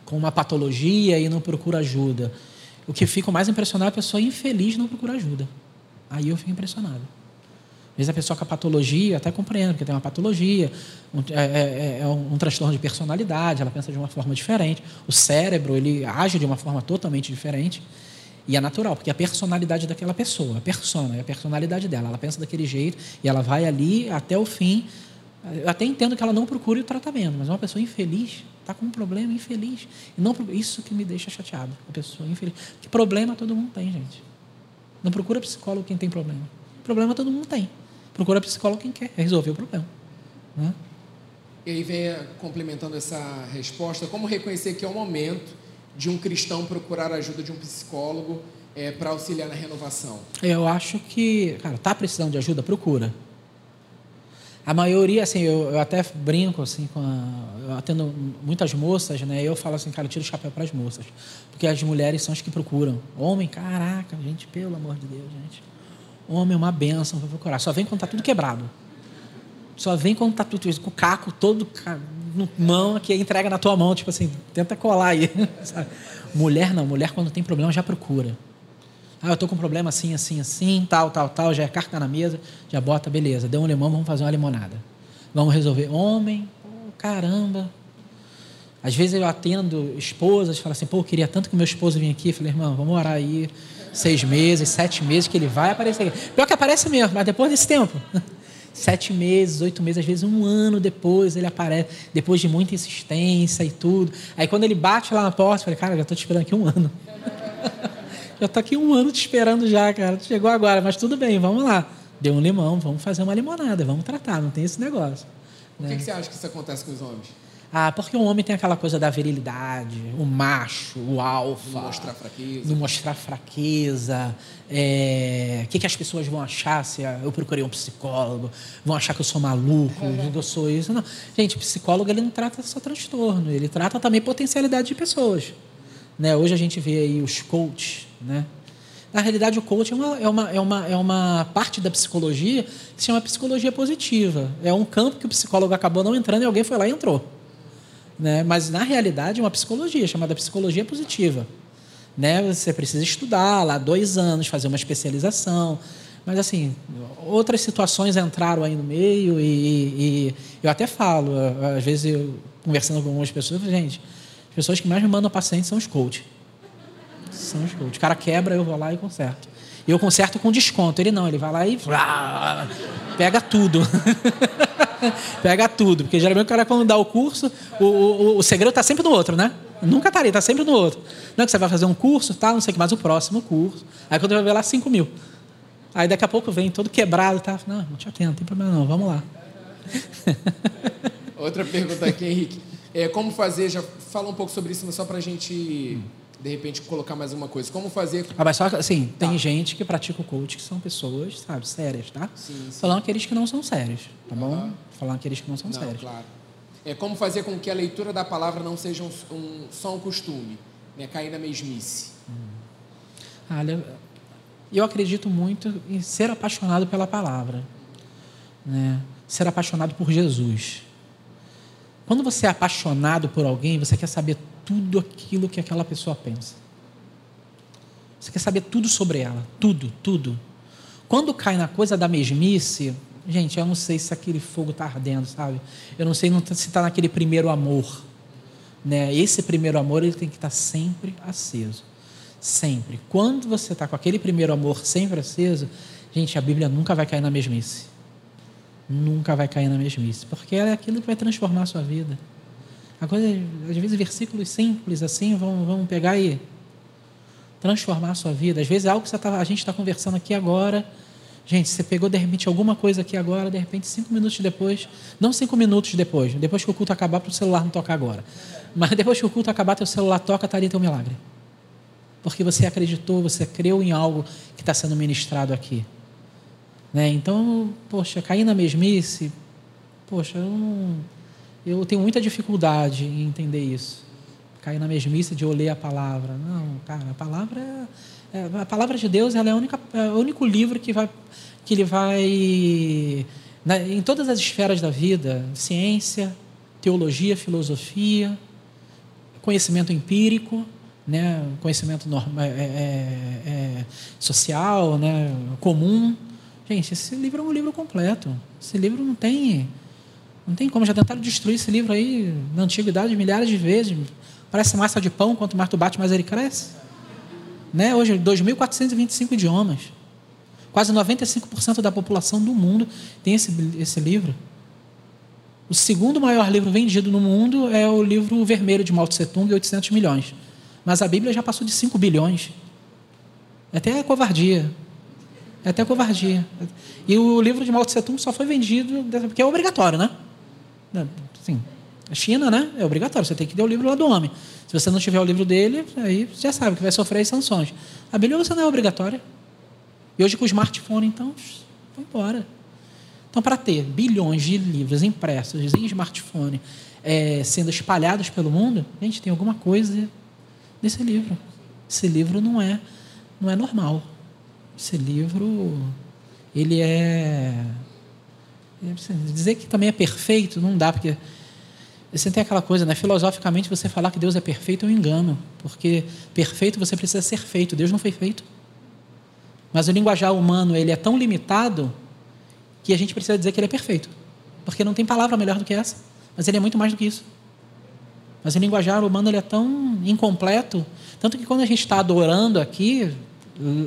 com uma patologia e não procura ajuda. O que fico mais impressionado é a pessoa infeliz não procura ajuda. Aí eu fico impressionado. Às vezes a pessoa com a patologia, até compreendo, porque tem uma patologia, um, é, é, é um, um, transtorno de personalidade, ela pensa de uma forma diferente. O cérebro, ele age de uma forma totalmente diferente. E é natural, porque é a personalidade daquela pessoa, a persona, é a personalidade dela. Ela pensa daquele jeito e ela vai ali até o fim. Eu até entendo que ela não procure o tratamento, mas uma pessoa infeliz está com um problema infeliz. E não, isso que me deixa chateado, a pessoa infeliz. Que problema todo mundo tem, gente. Não procura psicólogo quem tem problema. Problema todo mundo tem procura psicólogo quem quer resolver o problema. Né? E aí vem complementando essa resposta, como reconhecer que é o momento de um cristão procurar a ajuda de um psicólogo é, para auxiliar na renovação? Eu acho que, cara, tá precisando de ajuda, procura. A maioria, assim, eu, eu até brinco, assim, com a, eu atendo muitas moças, né? Eu falo assim, cara, eu tiro o chapéu para as moças. Porque as mulheres são as que procuram. Homem, caraca, gente, pelo amor de Deus, gente. Homem é uma benção para procurar. Só vem quando tá tudo quebrado. Só vem quando tá tudo com o caco todo no mão, que entrega na tua mão, tipo assim, tenta colar aí. Sabe? Mulher não, mulher quando tem problema já procura. Ah, eu tô com um problema assim, assim, assim, tal, tal, tal, já é carta na mesa, já bota, beleza, deu um limão, vamos fazer uma limonada. Vamos resolver. Homem, pô, caramba. Às vezes eu atendo esposas, falo assim, pô, eu queria tanto que meu esposo vinha aqui. Eu falei, irmão, vamos orar aí seis meses, sete meses, que ele vai aparecer. Pior que aparece mesmo, mas depois desse tempo. Sete meses, oito meses, às vezes um ano depois ele aparece, depois de muita insistência e tudo. Aí quando ele bate lá na porta, eu falei, cara, já estou te esperando aqui um ano. já estou aqui um ano te esperando já, cara. Chegou agora, mas tudo bem, vamos lá. Deu um limão, vamos fazer uma limonada, vamos tratar, não tem esse negócio. Por que, né? que você acha que isso acontece com os homens? Ah, porque o homem tem aquela coisa da virilidade, o macho, o alfa. Não mostrar fraqueza. Não mostrar fraqueza. É... O que, que as pessoas vão achar se eu procurei um psicólogo? Vão achar que eu sou maluco, uhum. que eu sou isso? Não. Gente, psicólogo ele não trata só transtorno, ele trata também potencialidade de pessoas. Né? Hoje a gente vê aí os coaches, né? Na realidade, o coach é uma, é, uma, é, uma, é uma parte da psicologia que se chama psicologia positiva. É um campo que o psicólogo acabou não entrando e alguém foi lá e entrou. Né? Mas, na realidade, é uma psicologia chamada psicologia positiva. Né? Você precisa estudar lá dois anos, fazer uma especialização. Mas, assim, outras situações entraram aí no meio e, e eu até falo, às vezes, eu, conversando com algumas pessoas, gente, as pessoas que mais me mandam pacientes são os coaches. São os coaches. O cara quebra, eu vou lá e conserto. E eu conserto com desconto. Ele não, ele vai lá e pega tudo. Pega tudo. Porque geralmente o cara, quando dá o curso, o, o, o segredo está sempre no outro, né? Nunca está ali, está sempre no outro. Não é que você vai fazer um curso, tá, não sei o que mais, o próximo curso. Aí quando vai ver lá, 5 mil. Aí daqui a pouco vem todo quebrado, tá? Não, não te atento, não tem problema não, vamos lá. Outra pergunta aqui, Henrique. É, como fazer, já fala um pouco sobre isso, mas só para a gente de repente colocar mais uma coisa. Como fazer. Ah, mas só assim, tá. tem gente que pratica o coach que são pessoas, sabe, sérias, tá? Sim, sim. Falando aqueles que não são sérios, tá bom? Uhum. Falando aqueles que não são não, sérios. Claro. É como fazer com que a leitura da palavra não seja um, um só um costume, né? cair na mesmice. Hum. Olha, eu acredito muito em ser apaixonado pela palavra, né? Ser apaixonado por Jesus. Quando você é apaixonado por alguém, você quer saber tudo aquilo que aquela pessoa pensa. Você quer saber tudo sobre ela, tudo, tudo. Quando cai na coisa da mesmice, gente, eu não sei se aquele fogo está ardendo, sabe? Eu não sei se está naquele primeiro amor. Né? Esse primeiro amor ele tem que estar tá sempre aceso. Sempre. Quando você está com aquele primeiro amor sempre aceso, gente, a Bíblia nunca vai cair na mesmice. Nunca vai cair na mesmice. Porque ela é aquilo que vai transformar a sua vida. Agora, às vezes, versículos simples assim vão, vão pegar e transformar a sua vida. Às vezes, é algo que tá, a gente está conversando aqui agora. Gente, você pegou de repente alguma coisa aqui agora, de repente, cinco minutos depois, não cinco minutos depois, depois que o culto acabar, para o celular não tocar agora. Mas depois que o culto acabar, teu celular toca, está ali teu milagre. Porque você acreditou, você creu em algo que está sendo ministrado aqui. Né? Então, poxa, cair na mesmice, poxa, eu não eu tenho muita dificuldade em entender isso. Cair na mesmice de ler a palavra. Não, cara, a palavra é, é, a palavra de Deus ela é, a única, é o único livro que vai que ele vai na, em todas as esferas da vida, ciência, teologia, filosofia, conhecimento empírico, né, conhecimento norma, é, é, é, social, né, comum. Gente, esse livro é um livro completo. Esse livro não tem não tem como, já tentaram destruir esse livro aí na antiguidade milhares de vezes. Parece massa de pão, quanto mais tu bate, mais ele cresce. Né? Hoje, 2.425 idiomas. Quase 95% da população do mundo tem esse, esse livro. O segundo maior livro vendido no mundo é o livro vermelho de Mao Tse Tung, 800 milhões. Mas a Bíblia já passou de 5 bilhões. É até covardia. É até covardia. E o livro de Mao Tse Tung só foi vendido porque é obrigatório, né? Assim, a China, né? É obrigatório, você tem que ter o livro lá do homem. Se você não tiver o livro dele, aí você já sabe que vai sofrer as sanções. A Bíblia você não é obrigatória. E hoje com o smartphone, então, foi embora. Então, para ter bilhões de livros impressos em smartphone é, sendo espalhados pelo mundo, gente, tem alguma coisa nesse livro. Esse livro não é, não é normal. Esse livro, ele é, é dizer que também é perfeito não dá porque você tem aquela coisa, né? Filosoficamente, você falar que Deus é perfeito é um engano, porque perfeito você precisa ser feito. Deus não foi feito. Mas o linguajar humano ele é tão limitado que a gente precisa dizer que ele é perfeito, porque não tem palavra melhor do que essa. Mas ele é muito mais do que isso. Mas o linguajar humano ele é tão incompleto, tanto que quando a gente está adorando aqui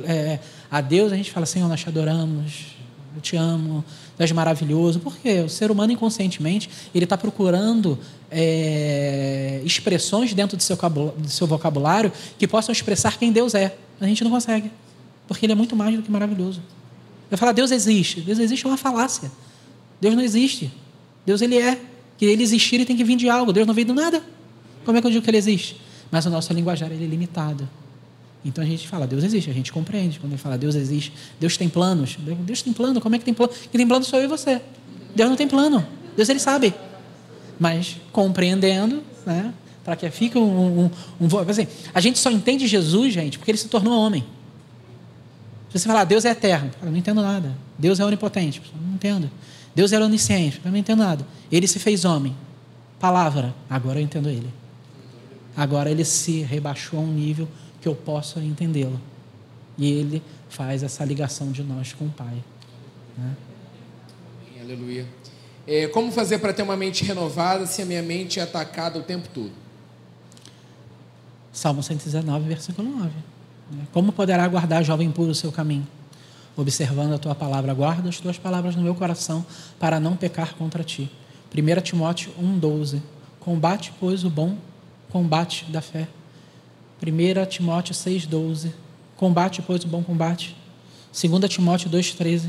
é, a Deus, a gente fala, Senhor, nós te adoramos, eu te amo, tu és maravilhoso. Por quê? O ser humano inconscientemente ele está procurando é, expressões dentro do seu, do seu vocabulário que possam expressar quem Deus é. A gente não consegue, porque ele é muito mais do que maravilhoso. Eu falar Deus existe. Deus existe é uma falácia. Deus não existe. Deus ele é. Que ele existir, ele tem que vir de algo. Deus não veio do nada. Como é que eu digo que ele existe? Mas o nosso linguajar ele é limitado. Então a gente fala, Deus existe, a gente compreende. Quando ele fala, Deus existe, Deus tem planos. Deus tem plano, como é que tem plano? Quem tem plano sou eu e você. Deus não tem plano. Deus ele sabe. Mas compreendendo, né? Para que fique um, um, um, assim, A gente só entende Jesus, gente, porque ele se tornou homem. Se você falar, Deus é eterno, eu não entendo nada. Deus é onipotente, eu não entendo. Deus é onisciente, eu não entendo nada. Ele se fez homem. Palavra, agora eu entendo ele. Agora ele se rebaixou a um nível que eu possa entendê-lo. E ele faz essa ligação de nós com o Pai. Né? Aleluia. É, como fazer para ter uma mente renovada se a minha mente é atacada o tempo todo? Salmo 119, versículo 9. Né? Como poderá guardar jovem puro o seu caminho? Observando a tua palavra, guarda as tuas palavras no meu coração para não pecar contra ti. 1 Timóteo 1,12. Combate, pois, o bom combate da fé. 1 Timóteo 6,12. Combate, pois, o bom combate. 2 Timóteo 2,13.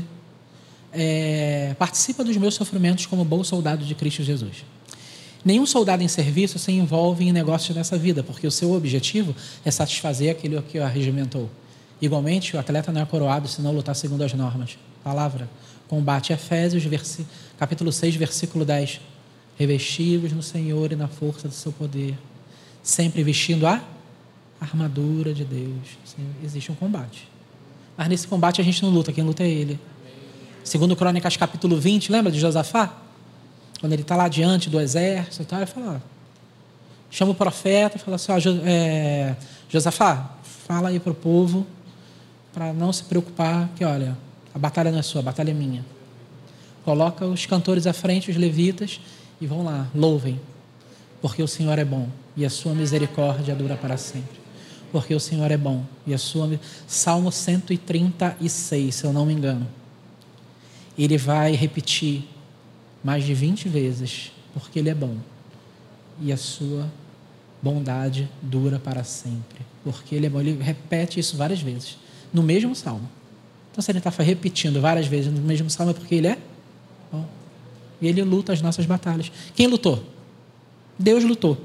É, participa dos meus sofrimentos como bom soldado de Cristo Jesus. Nenhum soldado em serviço se envolve em negócios nessa vida, porque o seu objetivo é satisfazer aquele que o arregimentou. Igualmente, o atleta não é coroado se não lutar segundo as normas. Palavra. Combate Efésios, capítulo 6, versículo 10. Revestidos no Senhor e na força do seu poder, sempre vestindo a armadura de Deus. Existe um combate. Mas nesse combate a gente não luta, quem luta é Ele. Segundo Crônicas capítulo 20, lembra de Josafá? Quando ele está lá diante do exército e tal, ele fala, chama o profeta e fala assim, ó, é, Josafá, fala aí para o povo para não se preocupar que, olha, a batalha não é sua, a batalha é minha. Coloca os cantores à frente, os levitas, e vão lá, louvem, porque o Senhor é bom e a sua misericórdia dura para sempre porque o Senhor é bom. E a sua Salmo 136, se eu não me engano. Ele vai repetir mais de 20 vezes, porque ele é bom. E a sua bondade dura para sempre, porque ele é bom. Ele repete isso várias vezes no mesmo salmo. Então, se ele está repetindo várias vezes no mesmo salmo, é porque ele é bom. E ele luta as nossas batalhas. Quem lutou? Deus lutou.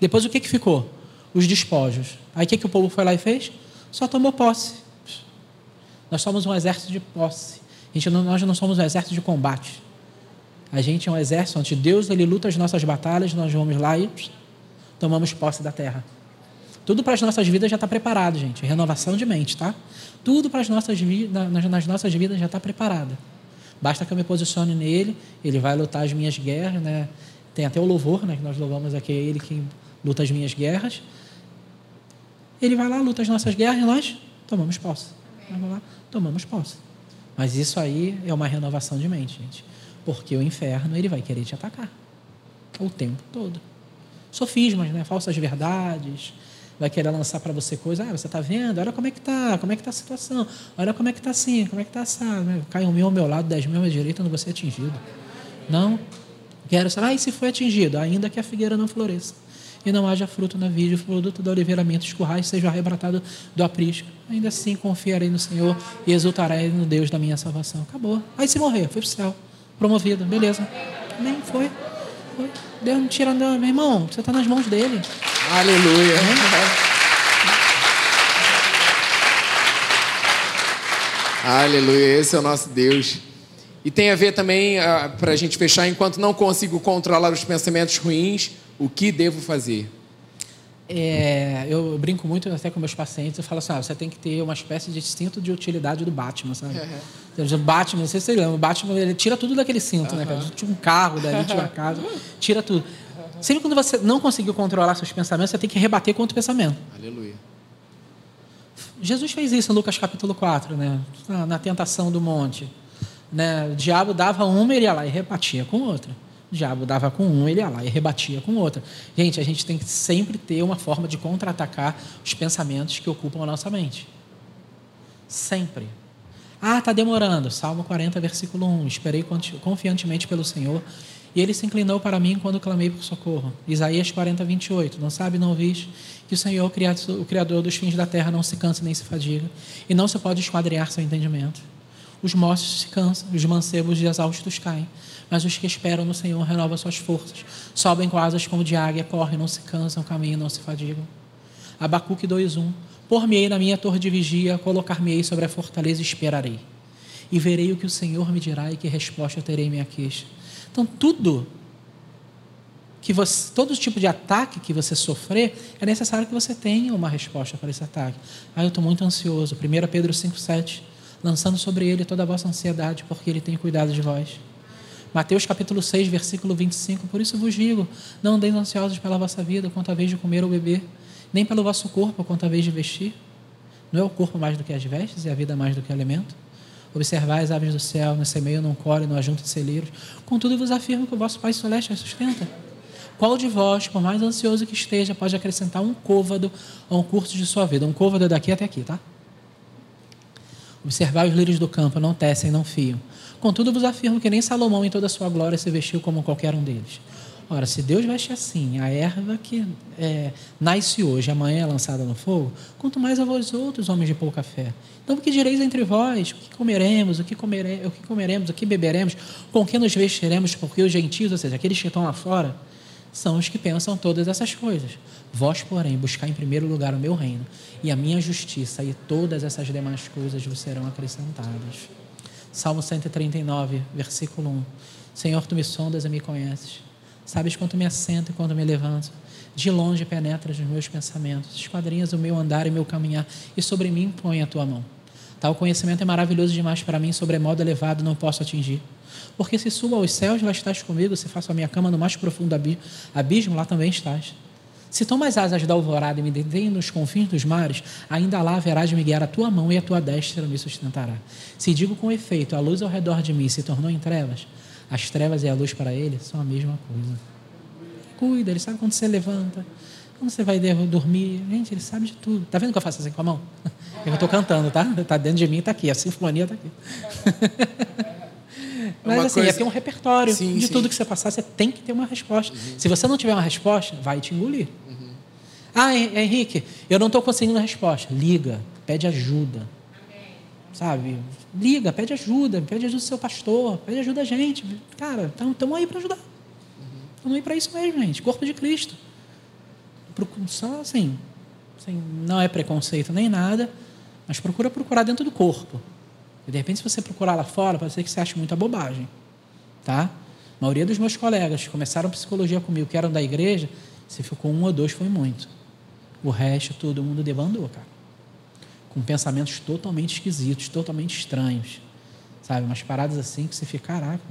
Depois o que, que ficou? Os despojos. Aí o que, que o povo foi lá e fez? Só tomou posse. Nós somos um exército de posse. A gente não, nós não somos um exército de combate. A gente é um exército onde Deus ele luta as nossas batalhas, nós vamos lá e tomamos posse da terra. Tudo para as nossas vidas já está preparado, gente. Renovação de mente, tá? Tudo para as nossas vidas, nas nossas vidas já está preparado. Basta que eu me posicione nele, ele vai lutar as minhas guerras, né? Tem até o louvor, né? Que nós louvamos aqui, ele que luta as minhas guerras. Ele vai lá, luta as nossas guerras e nós tomamos posse. Vamos lá, tomamos posse. Mas isso aí é uma renovação de mente, gente. Porque o inferno, ele vai querer te atacar. O tempo todo. Sofismas, né? Falsas verdades. Vai querer lançar para você coisas. Ah, você está vendo? Olha como é que está. Como é que está a situação. Olha como é que está assim. Como é que está assado. Cai um mil ao meu lado, dez mil à minha direita, eu não vou ser atingido. Não. Quero saber. Ah, e se foi atingido? Ainda que a figueira não floresça e não haja fruto na vide, o produto do oliveiramento escurrais seja arrebatado do aprisco. Ainda assim confiarei no Senhor e exultarei no Deus da minha salvação. Acabou. Aí se morrer, foi para o céu. Promovido, beleza. Nem foi. foi. Deus não tira, não. meu irmão, você está nas mãos dele. Aleluia. Aleluia, esse é o nosso Deus. E tem a ver também, ah, para a gente fechar, enquanto não consigo controlar os pensamentos ruins, o que devo fazer? É, eu brinco muito até com meus pacientes, eu falo assim, ah, você tem que ter uma espécie de cinto de utilidade do Batman, sabe? Uhum. O Batman, não sei se você lembra, o Batman ele tira tudo daquele cinto, uhum. né, cara? Tira um carro dali, tira uma casa, tira tudo. Sempre quando você não conseguiu controlar seus pensamentos, você tem que rebater contra o pensamento. Aleluia. Jesus fez isso em Lucas capítulo 4, né? na tentação do monte. Né? O diabo dava uma, ele ia lá e rebatia com outra. O diabo dava com um, ele ia lá e rebatia com outra. Gente, a gente tem que sempre ter uma forma de contra-atacar os pensamentos que ocupam a nossa mente. Sempre. Ah, está demorando. Salmo 40, versículo 1. Esperei confiantemente pelo Senhor e ele se inclinou para mim quando clamei por socorro. Isaías 40, 28. Não sabe, não ouviste que o Senhor, o Criador dos fins da terra, não se cansa nem se fadiga, e não se pode esquadrear seu entendimento. Os moços se cansam, os mancebos exaustos caem, mas os que esperam no Senhor renovam suas forças. Sobem com asas como de águia, correm, não se cansam, caminham, não se fadigam. Abacuque 2:1 Por-me-ei na minha torre de vigia, colocar-me-ei sobre a fortaleza e esperarei. E verei o que o Senhor me dirá e que resposta terei minha queixa. Então, tudo que você, todo tipo de ataque que você sofrer, é necessário que você tenha uma resposta para esse ataque. Ah, eu estou muito ansioso. 1 Pedro 5,7 lançando sobre ele toda a vossa ansiedade, porque ele tem cuidado de vós. Mateus capítulo 6, versículo 25. Por isso vos digo: não andeis ansiosos pela vossa vida, quanto a vez de comer ou beber, nem pelo vosso corpo, quanto a vez de vestir. Não é o corpo mais do que as vestes e a vida mais do que o alimento? Observai as aves do céu, não semeiam, não colhem, não ajuntam celeiros. Contudo, vos afirmo que o vosso Pai Celeste as sustenta. Qual de vós, por mais ansioso que esteja, pode acrescentar um côvado a um curso de sua vida? Um côvado é daqui até aqui, tá? Observar os lírios do campo, não tecem, não fiam. Contudo, vos afirmo que nem Salomão, em toda a sua glória, se vestiu como qualquer um deles. Ora, se Deus veste assim a erva que é, nasce hoje, amanhã é lançada no fogo, quanto mais a vós outros, homens de pouca fé. Então, o que direis entre vós? O que comeremos? O que, comere, o que comeremos? O que beberemos? Com que nos vestiremos? Porque os gentios, ou seja, aqueles que estão lá fora, são os que pensam todas essas coisas. Vós, porém, buscar em primeiro lugar o meu reino e a minha justiça, e todas essas demais coisas vos serão acrescentadas. Salmo 139, versículo 1. Senhor, tu me sondas e me conheces. Sabes quanto me assento e quanto me levanto. De longe penetras nos meus pensamentos, esquadrinhas o meu andar e meu caminhar, e sobre mim põe a tua mão. Tal conhecimento é maravilhoso demais para mim, sobremodo elevado não posso atingir. Porque se subo aos céus, lá estás comigo, se faço a minha cama no mais profundo abismo, lá também estás. Se tomo as asas da alvorada e me detém nos confins dos mares, ainda lá haverás de me guiar a tua mão e a tua destra me sustentará. Se digo com efeito, a luz ao redor de mim se tornou em trevas, as trevas e a luz para ele são a mesma coisa. Cuida, ele sabe quando você levanta, quando você vai dormir. Gente, ele sabe de tudo. Tá vendo que eu faço assim com a mão? Eu estou cantando, tá? Está dentro de mim, está aqui. A sinfonia está aqui. Mas uma assim, coisa... é ter um repertório sim, de sim. tudo que você passar, você tem que ter uma resposta. Uhum. Se você não tiver uma resposta, vai te engolir. Ah, Henrique, eu não estou conseguindo resposta. Liga, pede ajuda. Sabe? Liga, pede ajuda, pede ajuda do seu pastor, pede ajuda a gente. Cara, estamos aí para ajudar. Estamos aí para isso mesmo, gente. Corpo de Cristo. Só assim, assim, não é preconceito nem nada, mas procura procurar dentro do corpo. E de repente, se você procurar lá fora, pode ser que você ache muita bobagem. Tá? A maioria dos meus colegas que começaram psicologia comigo, que eram da igreja, se ficou um ou dois, foi muito. O resto, todo mundo debandou, cara. Com pensamentos totalmente esquisitos, totalmente estranhos. Sabe? Umas paradas assim que você fica, caraca.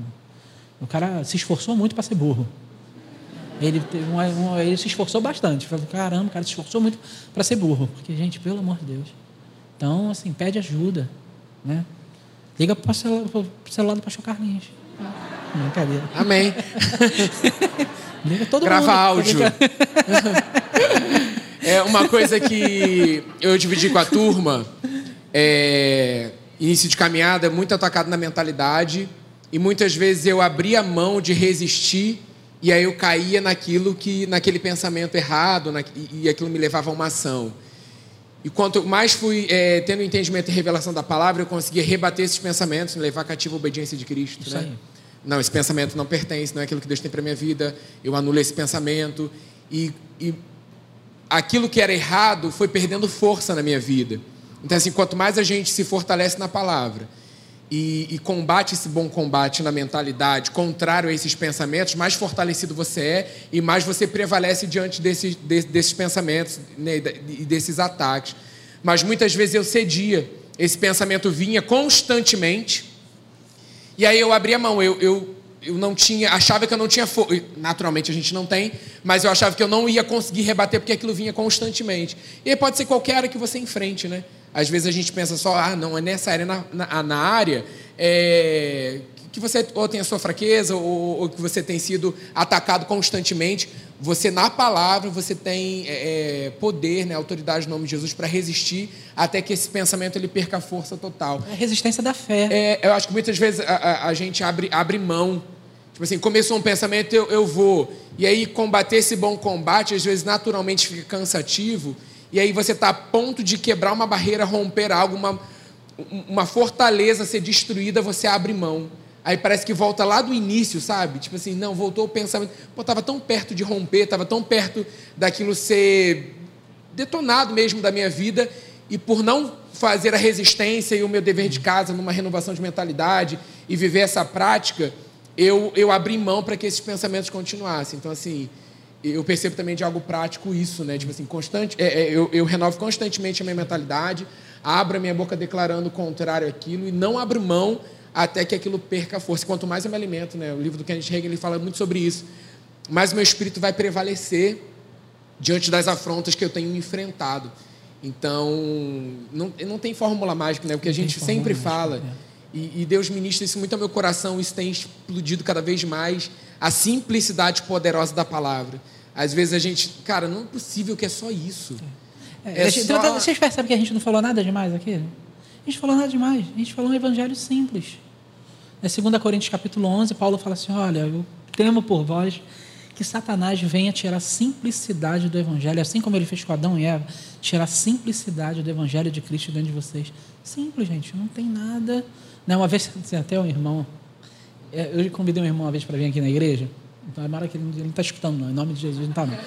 O cara se esforçou muito para ser burro. Ele, uma, uma, ele se esforçou bastante. Falou, caramba, o cara se esforçou muito para ser burro. Porque, gente, pelo amor de Deus. Então, assim, pede ajuda. Né? Liga para o celular do pastor Carlinhos. Brincadeira. Amém. Liga todo Grava mundo. áudio. é uma coisa que eu dividi com a turma. É, início de caminhada muito atacado na mentalidade. E muitas vezes eu abria a mão de resistir e aí eu caía naquilo que naquele pensamento errado na, e, e aquilo me levava a uma ação. E quanto mais fui é, tendo entendimento e revelação da palavra, eu conseguia rebater esses pensamentos, levar cativo a obediência de Cristo. Isso né? aí. Não, esse pensamento não pertence, não é aquilo que Deus tem para minha vida. Eu anulo esse pensamento. E, e aquilo que era errado foi perdendo força na minha vida. Então, assim, quanto mais a gente se fortalece na palavra e, e, combate esse bom combate na mentalidade, contrário a esses pensamentos, mais fortalecido você é e mais você prevalece diante desses, desses pensamentos né, e desses ataques. Mas muitas vezes eu cedia, esse pensamento vinha constantemente, e aí eu abria a mão, eu, eu eu não tinha, achava que eu não tinha força. Naturalmente a gente não tem, mas eu achava que eu não ia conseguir rebater porque aquilo vinha constantemente. E aí pode ser qualquer área que você enfrente, né? Às vezes a gente pensa só, ah, não, é nessa área, na, na, na área é, que você ou tem a sua fraqueza ou, ou, que você tem sido atacado constantemente. Você, na palavra, você tem é, é poder, né, autoridade no nome de Jesus para resistir até que esse pensamento ele perca a força total. É a resistência da fé. É, eu acho que muitas vezes a, a, a gente abre, abre mão Tipo assim, começou um pensamento, eu, eu vou. E aí, combater esse bom combate, às vezes, naturalmente fica cansativo. E aí, você está a ponto de quebrar uma barreira, romper algo, uma, uma fortaleza ser destruída, você abre mão. Aí parece que volta lá do início, sabe? Tipo assim, não, voltou o pensamento. Pô, estava tão perto de romper, estava tão perto daquilo ser detonado mesmo da minha vida. E por não fazer a resistência e o meu dever de casa numa renovação de mentalidade e viver essa prática, eu, eu abri mão para que esses pensamentos continuassem. Então, assim, eu percebo também de algo prático isso, né? Tipo assim, constante, é, é, eu, eu renovo constantemente a minha mentalidade, abro a minha boca declarando o contrário àquilo e não abro mão até que aquilo perca a força. Quanto mais eu me alimento, né? O livro do Kenneth Hagin ele fala muito sobre isso. Mais o meu espírito vai prevalecer diante das afrontas que eu tenho enfrentado. Então, não, não tem fórmula mágica, né? Porque a gente sempre mágica, fala. É e, e, Deus ministra isso muito ao meu coração, isso tem explodido cada vez mais, a simplicidade poderosa da palavra. Às vezes a gente, cara, não é possível que é só isso. É, é gente, só... Vocês percebem que a gente não falou nada demais aqui? A gente falou nada demais, a gente falou um evangelho simples. Na 2 Coríntios capítulo 11, Paulo fala assim, olha, eu temo por vós que Satanás venha tirar a simplicidade do Evangelho, assim como ele fez com Adão e Eva, tirar a simplicidade do Evangelho de Cristo dentro de vocês. Simples, gente, não tem nada não, uma vez, assim, até um irmão, é, eu convidei um irmão uma vez para vir aqui na igreja, então é que ele não está escutando, não, em nome de Jesus, não está, não. É,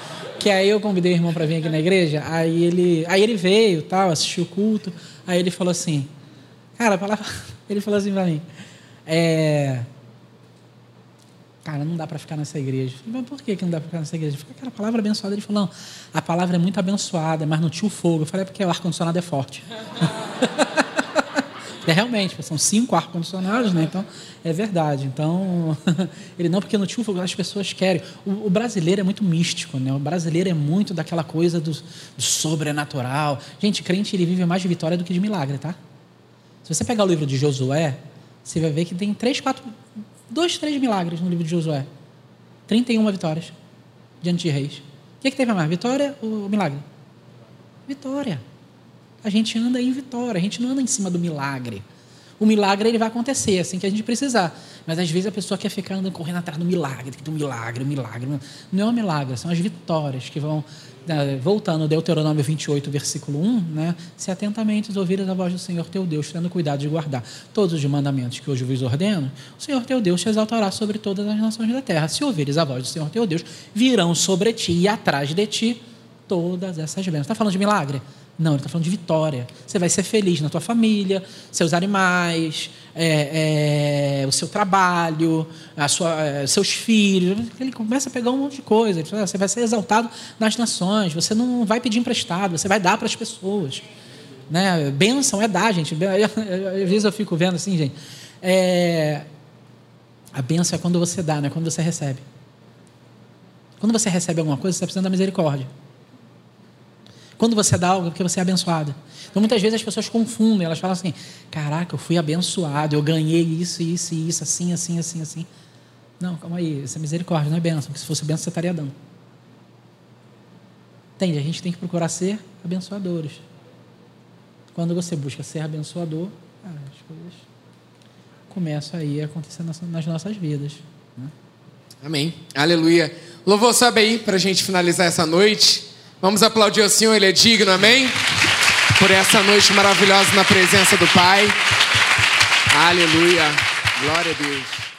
que aí eu convidei o irmão para vir aqui na igreja, aí ele, aí ele veio, tal, assistiu o culto, aí ele falou assim, cara, palavra, ele falou assim para mim, é, cara, não dá para ficar nessa igreja. Eu falei, mas por que, que não dá para ficar nessa igreja? Cara, a palavra abençoada. Ele falou, não, a palavra é muito abençoada, mas não tinha o fogo. Eu falei, é porque o ar-condicionado é forte. É realmente, são cinco ar-condicionados, né? Então, é verdade. Então, ele não, porque no Tio as pessoas querem. O, o, brasileiro é muito místico, né? O brasileiro é muito daquela coisa do, do, sobrenatural. Gente, crente, ele vive mais de vitória do que de milagre, tá? Se você pegar o livro de Josué, você vai ver que tem três, quatro, dois, três milagres no livro de Josué. 31 vitórias diante de reis. O que, é que teve mais, vitória ou milagre? Vitória a gente anda em vitória, a gente não anda em cima do milagre. O milagre ele vai acontecer assim que a gente precisar. Mas às vezes a pessoa quer ficar andando correndo atrás do milagre, do milagre, do milagre. Não é um milagre, são as vitórias que vão. Né, voltando, Deuteronômio 28, versículo 1, né? Se atentamente ouviras a voz do Senhor teu Deus, tendo cuidado de guardar todos os mandamentos que hoje vos ordeno, o Senhor teu Deus te exaltará sobre todas as nações da terra. Se ouvires a voz do Senhor teu Deus, virão sobre ti e atrás de ti todas essas bênçãos. Está falando de milagre? Não, ele está falando de vitória. Você vai ser feliz na tua família, seus animais, é, é, o seu trabalho, a sua, é, seus filhos. Ele começa a pegar um monte de coisa. Fala, você vai ser exaltado nas nações. Você não vai pedir emprestado, você vai dar para as pessoas. Né? Bênção é dar, gente. Às vezes eu fico vendo assim, gente. É, a bênção é quando você dá, não é quando você recebe. Quando você recebe alguma coisa, você está precisando da misericórdia. Quando você dá algo, é porque você é abençoado. Então, muitas vezes as pessoas confundem, elas falam assim: caraca, eu fui abençoado, eu ganhei isso, isso e isso, assim, assim, assim, assim. Não, calma aí, isso é misericórdia, não é bênção, porque se fosse bênção você estaria dando. Entende? A gente tem que procurar ser abençoadores. Quando você busca ser abençoador, as coisas começam aí a acontecer nas nossas vidas. Né? Amém. Aleluia. Louvor, sobe aí para a gente finalizar essa noite. Vamos aplaudir o Senhor, Ele é digno, amém? Por essa noite maravilhosa na presença do Pai. Aleluia. Glória a Deus.